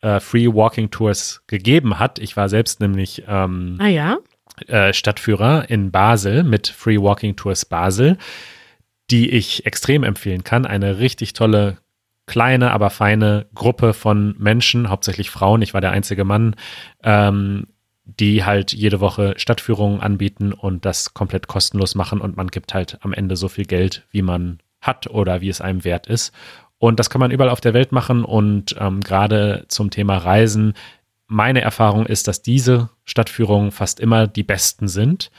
[SPEAKER 1] äh, Free Walking Tours gegeben hat, ich war selbst nämlich ähm,
[SPEAKER 2] ah, ja?
[SPEAKER 1] äh, Stadtführer in Basel mit Free Walking Tours Basel, die ich extrem empfehlen kann. Eine richtig tolle kleine, aber feine Gruppe von Menschen, hauptsächlich Frauen, ich war der einzige Mann, ähm, die halt jede Woche Stadtführungen anbieten und das komplett kostenlos machen und man gibt halt am Ende so viel Geld, wie man hat oder wie es einem wert ist. Und das kann man überall auf der Welt machen und ähm, gerade zum Thema Reisen, meine Erfahrung ist, dass diese Stadtführungen fast immer die besten sind.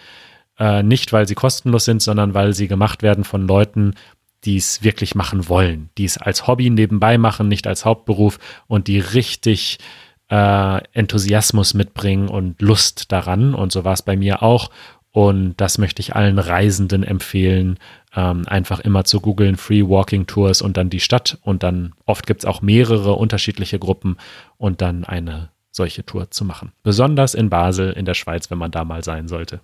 [SPEAKER 1] Äh, nicht, weil sie kostenlos sind, sondern weil sie gemacht werden von Leuten, die es wirklich machen wollen, die es als Hobby nebenbei machen, nicht als Hauptberuf und die richtig äh, Enthusiasmus mitbringen und Lust daran. Und so war es bei mir auch. Und das möchte ich allen Reisenden empfehlen, ähm, einfach immer zu googeln, Free Walking Tours und dann die Stadt. Und dann oft gibt es auch mehrere unterschiedliche Gruppen und dann eine solche Tour zu machen. Besonders in Basel in der Schweiz, wenn man da mal sein sollte.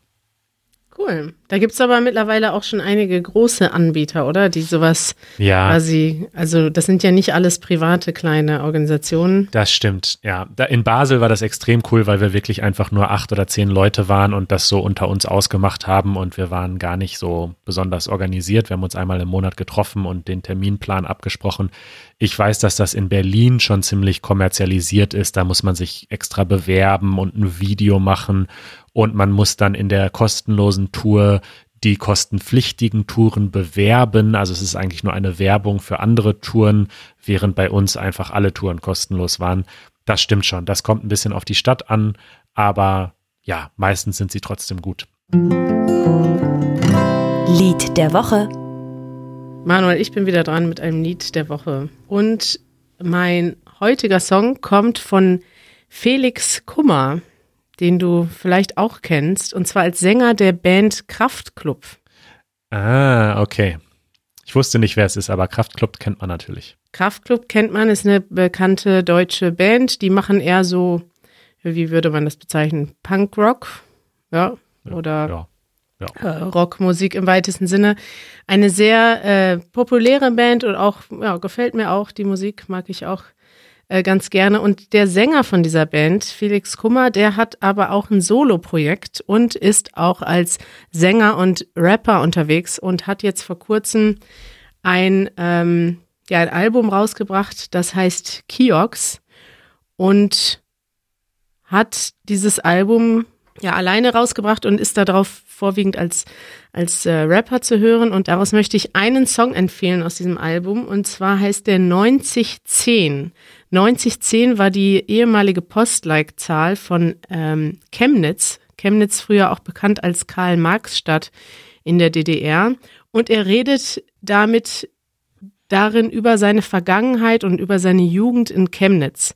[SPEAKER 2] Cool. Da gibt es aber mittlerweile auch schon einige große Anbieter, oder? Die sowas
[SPEAKER 1] ja.
[SPEAKER 2] quasi, also das sind ja nicht alles private kleine Organisationen.
[SPEAKER 1] Das stimmt, ja. Da in Basel war das extrem cool, weil wir wirklich einfach nur acht oder zehn Leute waren und das so unter uns ausgemacht haben und wir waren gar nicht so besonders organisiert. Wir haben uns einmal im Monat getroffen und den Terminplan abgesprochen. Ich weiß, dass das in Berlin schon ziemlich kommerzialisiert ist. Da muss man sich extra bewerben und ein Video machen und man muss dann in der kostenlosen Tour die kostenpflichtigen Touren bewerben. Also es ist eigentlich nur eine Werbung für andere Touren, während bei uns einfach alle Touren kostenlos waren. Das stimmt schon. Das kommt ein bisschen auf die Stadt an, aber ja, meistens sind sie trotzdem gut.
[SPEAKER 3] Lied der Woche.
[SPEAKER 2] Manuel, ich bin wieder dran mit einem Lied der Woche. Und mein heutiger Song kommt von Felix Kummer, den du vielleicht auch kennst, und zwar als Sänger der Band Kraftklub.
[SPEAKER 1] Ah, okay. Ich wusste nicht, wer es ist, aber Kraftklub kennt man natürlich.
[SPEAKER 2] Kraftklub kennt man, ist eine bekannte deutsche Band. Die machen eher so, wie würde man das bezeichnen? Punkrock, ja, oder
[SPEAKER 1] Ja. Ja.
[SPEAKER 2] äh, Rockmusik im weitesten Sinne. Eine sehr äh, populäre Band und auch, ja, gefällt mir auch. Die Musik mag ich auch äh, ganz gerne. Und der Sänger von dieser Band, Felix Kummer, der hat aber auch ein Solo-Projekt und ist auch als Sänger und Rapper unterwegs und hat jetzt vor kurzem ein, ähm, ja, ein Album rausgebracht, das heißt Kiox und hat dieses Album ja alleine rausgebracht und ist darauf vorwiegend als, als äh, Rapper zu hören. Und daraus möchte ich einen Song empfehlen aus diesem Album. Und zwar heißt der 9010. 9010 war die ehemalige Postleitzahl von ähm, Chemnitz. Chemnitz früher auch bekannt als Karl-Marx-Stadt in der DDR. Und er redet damit darin über seine Vergangenheit und über seine Jugend in Chemnitz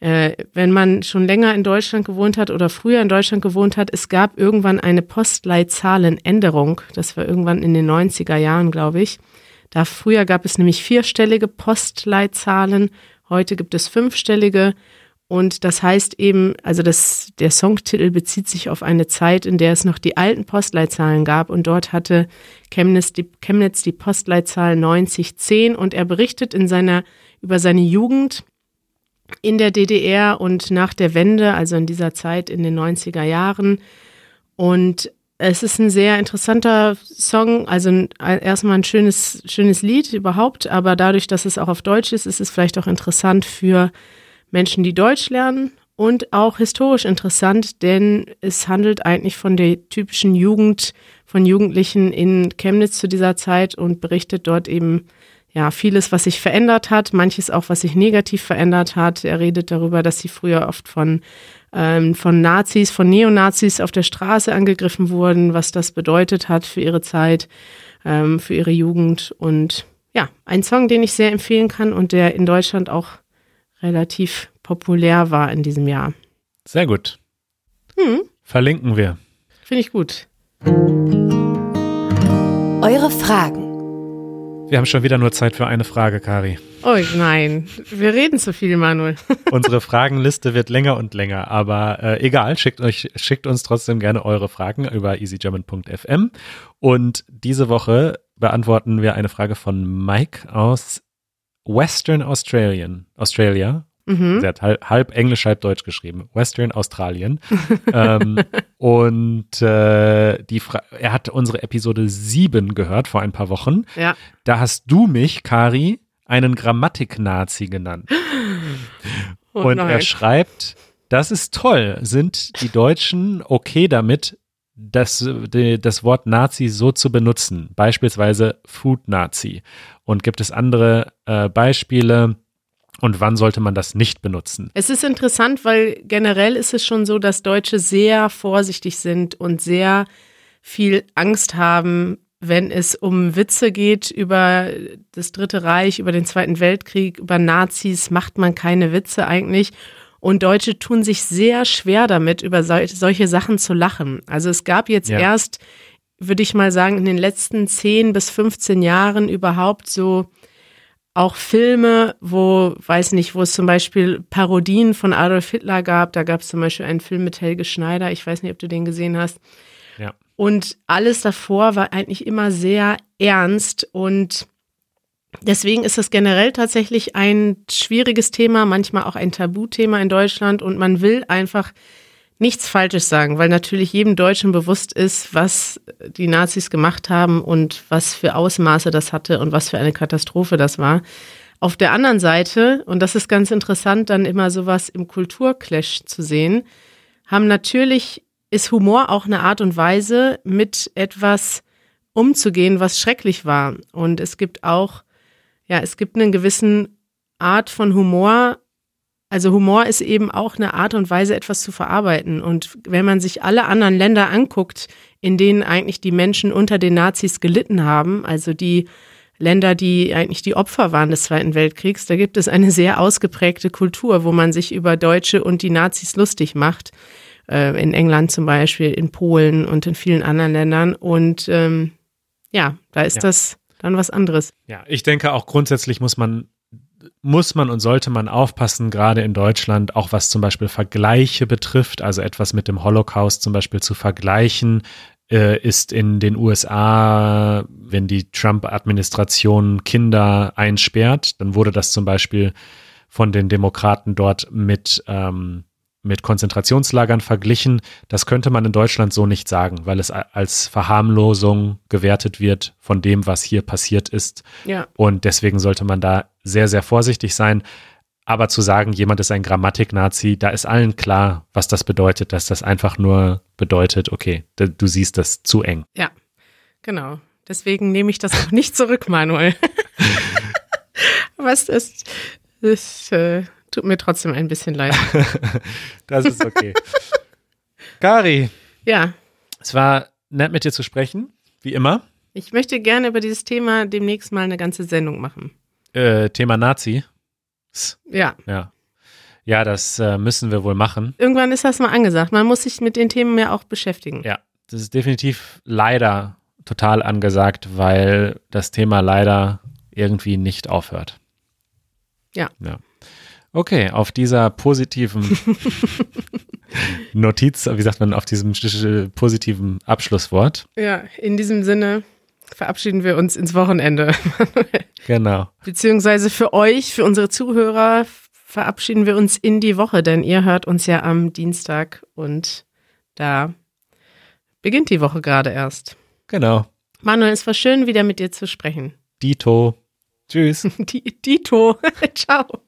[SPEAKER 2] äh, wenn man schon länger in Deutschland gewohnt hat oder früher in Deutschland gewohnt hat, es gab irgendwann eine Postleitzahlenänderung. Das war irgendwann in den 90er Jahren, glaube ich. Da früher gab es nämlich vierstellige Postleitzahlen, heute gibt es fünfstellige. Und das heißt eben, also das, der Songtitel bezieht sich auf eine Zeit, in der es noch die alten Postleitzahlen gab und dort hatte Chemnitz die, Chemnitz die Postleitzahl 9010 und er berichtet in seiner, über seine Jugend in der DDR und nach der Wende, also in dieser Zeit in den 90er Jahren. Und es ist ein sehr interessanter Song, also erstmal ein schönes, schönes Lied überhaupt, aber dadurch, dass es auch auf Deutsch ist, ist es vielleicht auch interessant für Menschen, die Deutsch lernen und auch historisch interessant, denn es handelt eigentlich von der typischen Jugend von Jugendlichen in Chemnitz zu dieser Zeit und berichtet dort eben ja, vieles, was sich verändert hat, manches auch, was sich negativ verändert hat. Er redet darüber, dass sie früher oft von, ähm, von Nazis, von Neonazis auf der Straße angegriffen wurden, was das bedeutet hat für ihre Zeit, ähm, für ihre Jugend. Und ja, ein Song, den ich sehr empfehlen kann und der in Deutschland auch relativ populär war in diesem Jahr.
[SPEAKER 1] Sehr gut.
[SPEAKER 2] Hm,
[SPEAKER 1] Verlinken wir.
[SPEAKER 2] Finde ich gut.
[SPEAKER 3] Eure Fragen.
[SPEAKER 1] Wir haben schon wieder nur Zeit für eine Frage, Kari.
[SPEAKER 2] Oh nein, wir reden zu viel, Manuel.
[SPEAKER 1] Unsere Fragenliste wird länger und länger, aber äh, egal, schickt, euch, schickt uns trotzdem gerne eure Fragen über easygerman.fm. Und diese Woche beantworten wir eine Frage von Mike aus Western Australian, Australia.
[SPEAKER 2] Mhm.
[SPEAKER 1] Sie hat halb, halb Englisch, halb Deutsch geschrieben. Western Australien. ähm, und äh, die Fra er hat unsere Episode 7 gehört vor ein paar Wochen.
[SPEAKER 2] Ja.
[SPEAKER 1] Da hast du mich, Kari, einen Grammatik-Nazi genannt.
[SPEAKER 2] Oh
[SPEAKER 1] Und
[SPEAKER 2] nein.
[SPEAKER 1] er schreibt, das ist toll. Sind die Deutschen okay damit, das, das Wort Nazi so zu benutzen? Beispielsweise Food-Nazi. Und gibt es andere äh, Beispiele? Und wann sollte man das nicht benutzen?
[SPEAKER 2] Es ist interessant, weil generell ist es schon so, dass Deutsche sehr vorsichtig sind und sehr viel Angst haben, wenn es um Witze geht über das Dritte Reich, über den Zweiten Weltkrieg, über Nazis, macht man keine Witze eigentlich. Und Deutsche tun sich sehr schwer damit, über sol solche Sachen zu lachen. Also es gab jetzt
[SPEAKER 1] Ja.
[SPEAKER 2] erst, würde ich mal sagen, in den letzten 10 bis 15 Jahren überhaupt so auch Filme, wo, weiß nicht, wo es zum Beispiel Parodien von Adolf Hitler gab. Da gab es zum Beispiel einen Film mit Helge Schneider. Ich weiß nicht, ob du den gesehen hast.
[SPEAKER 1] Ja.
[SPEAKER 2] Und alles davor war eigentlich immer sehr ernst und deswegen ist es generell tatsächlich ein schwieriges Thema, manchmal auch ein Tabuthema in Deutschland und man will einfach nichts Falsches sagen, weil natürlich jedem Deutschen bewusst ist, was die Nazis gemacht haben und was für Ausmaße das hatte und was für eine Katastrophe das war. Auf der anderen Seite, und das ist ganz interessant, dann immer sowas im Kulturclash zu sehen, haben natürlich, ist Humor auch eine Art und Weise, mit etwas umzugehen, was schrecklich war. Und es gibt auch, ja, es gibt einen gewissen Art von Humor. Also Humor ist eben auch eine Art und Weise, etwas zu verarbeiten. Und wenn man sich alle anderen Länder anguckt, in denen eigentlich die Menschen unter den Nazis gelitten haben, also die Länder, die eigentlich die Opfer waren des Zweiten Weltkriegs, da gibt es eine sehr ausgeprägte Kultur, wo man sich über Deutsche und die Nazis lustig macht. Äh, in England zum Beispiel, in Polen und in vielen anderen Ländern. Und ähm, ja, da ist ja. das dann was anderes.
[SPEAKER 1] Ja, ich denke auch grundsätzlich muss man muss man und sollte man aufpassen, gerade in Deutschland, auch was zum Beispiel Vergleiche betrifft, also etwas mit dem Holocaust zum Beispiel zu vergleichen, äh, ist in den USA, wenn die Trump-Administration Kinder einsperrt, dann wurde das zum Beispiel von den Demokraten dort mit ähm, mit Konzentrationslagern verglichen. Das könnte man in Deutschland so nicht sagen, weil es als Verharmlosung gewertet wird von dem, was hier passiert ist.
[SPEAKER 2] Ja.
[SPEAKER 1] Und deswegen sollte man da sehr, sehr vorsichtig sein. Aber zu sagen, jemand ist ein Grammatik-Nazi, da ist allen klar, was das bedeutet, dass das einfach nur bedeutet, okay, du siehst das zu eng.
[SPEAKER 2] Ja, genau. Deswegen nehme ich das auch nicht zurück, Manuel. was ist, ist äh, tut mir trotzdem ein bisschen leid.
[SPEAKER 1] das ist okay. Kari.
[SPEAKER 2] Ja.
[SPEAKER 1] Es war nett mit dir zu sprechen, wie immer.
[SPEAKER 2] Ich möchte gerne über dieses Thema demnächst mal eine ganze Sendung machen.
[SPEAKER 1] Äh, Thema Nazi.
[SPEAKER 2] Ja.
[SPEAKER 1] Ja. Ja, das äh, müssen wir wohl machen.
[SPEAKER 2] Irgendwann ist das mal angesagt. Man muss sich mit den Themen ja auch beschäftigen.
[SPEAKER 1] Ja, das ist definitiv leider total angesagt, weil das Thema leider irgendwie nicht aufhört.
[SPEAKER 2] Ja.
[SPEAKER 1] Ja. Okay, auf dieser positiven Notiz, wie sagt man, auf diesem positiven Abschlusswort.
[SPEAKER 2] Ja, in diesem Sinne verabschieden wir uns ins Wochenende.
[SPEAKER 1] genau.
[SPEAKER 2] Beziehungsweise für euch, für unsere Zuhörer, verabschieden wir uns in die Woche, denn ihr hört uns ja am Dienstag und da beginnt die Woche gerade erst.
[SPEAKER 1] Genau.
[SPEAKER 2] Manuel, es war schön, wieder mit dir zu sprechen.
[SPEAKER 1] Dito. Tschüss.
[SPEAKER 2] Dito. Ciao.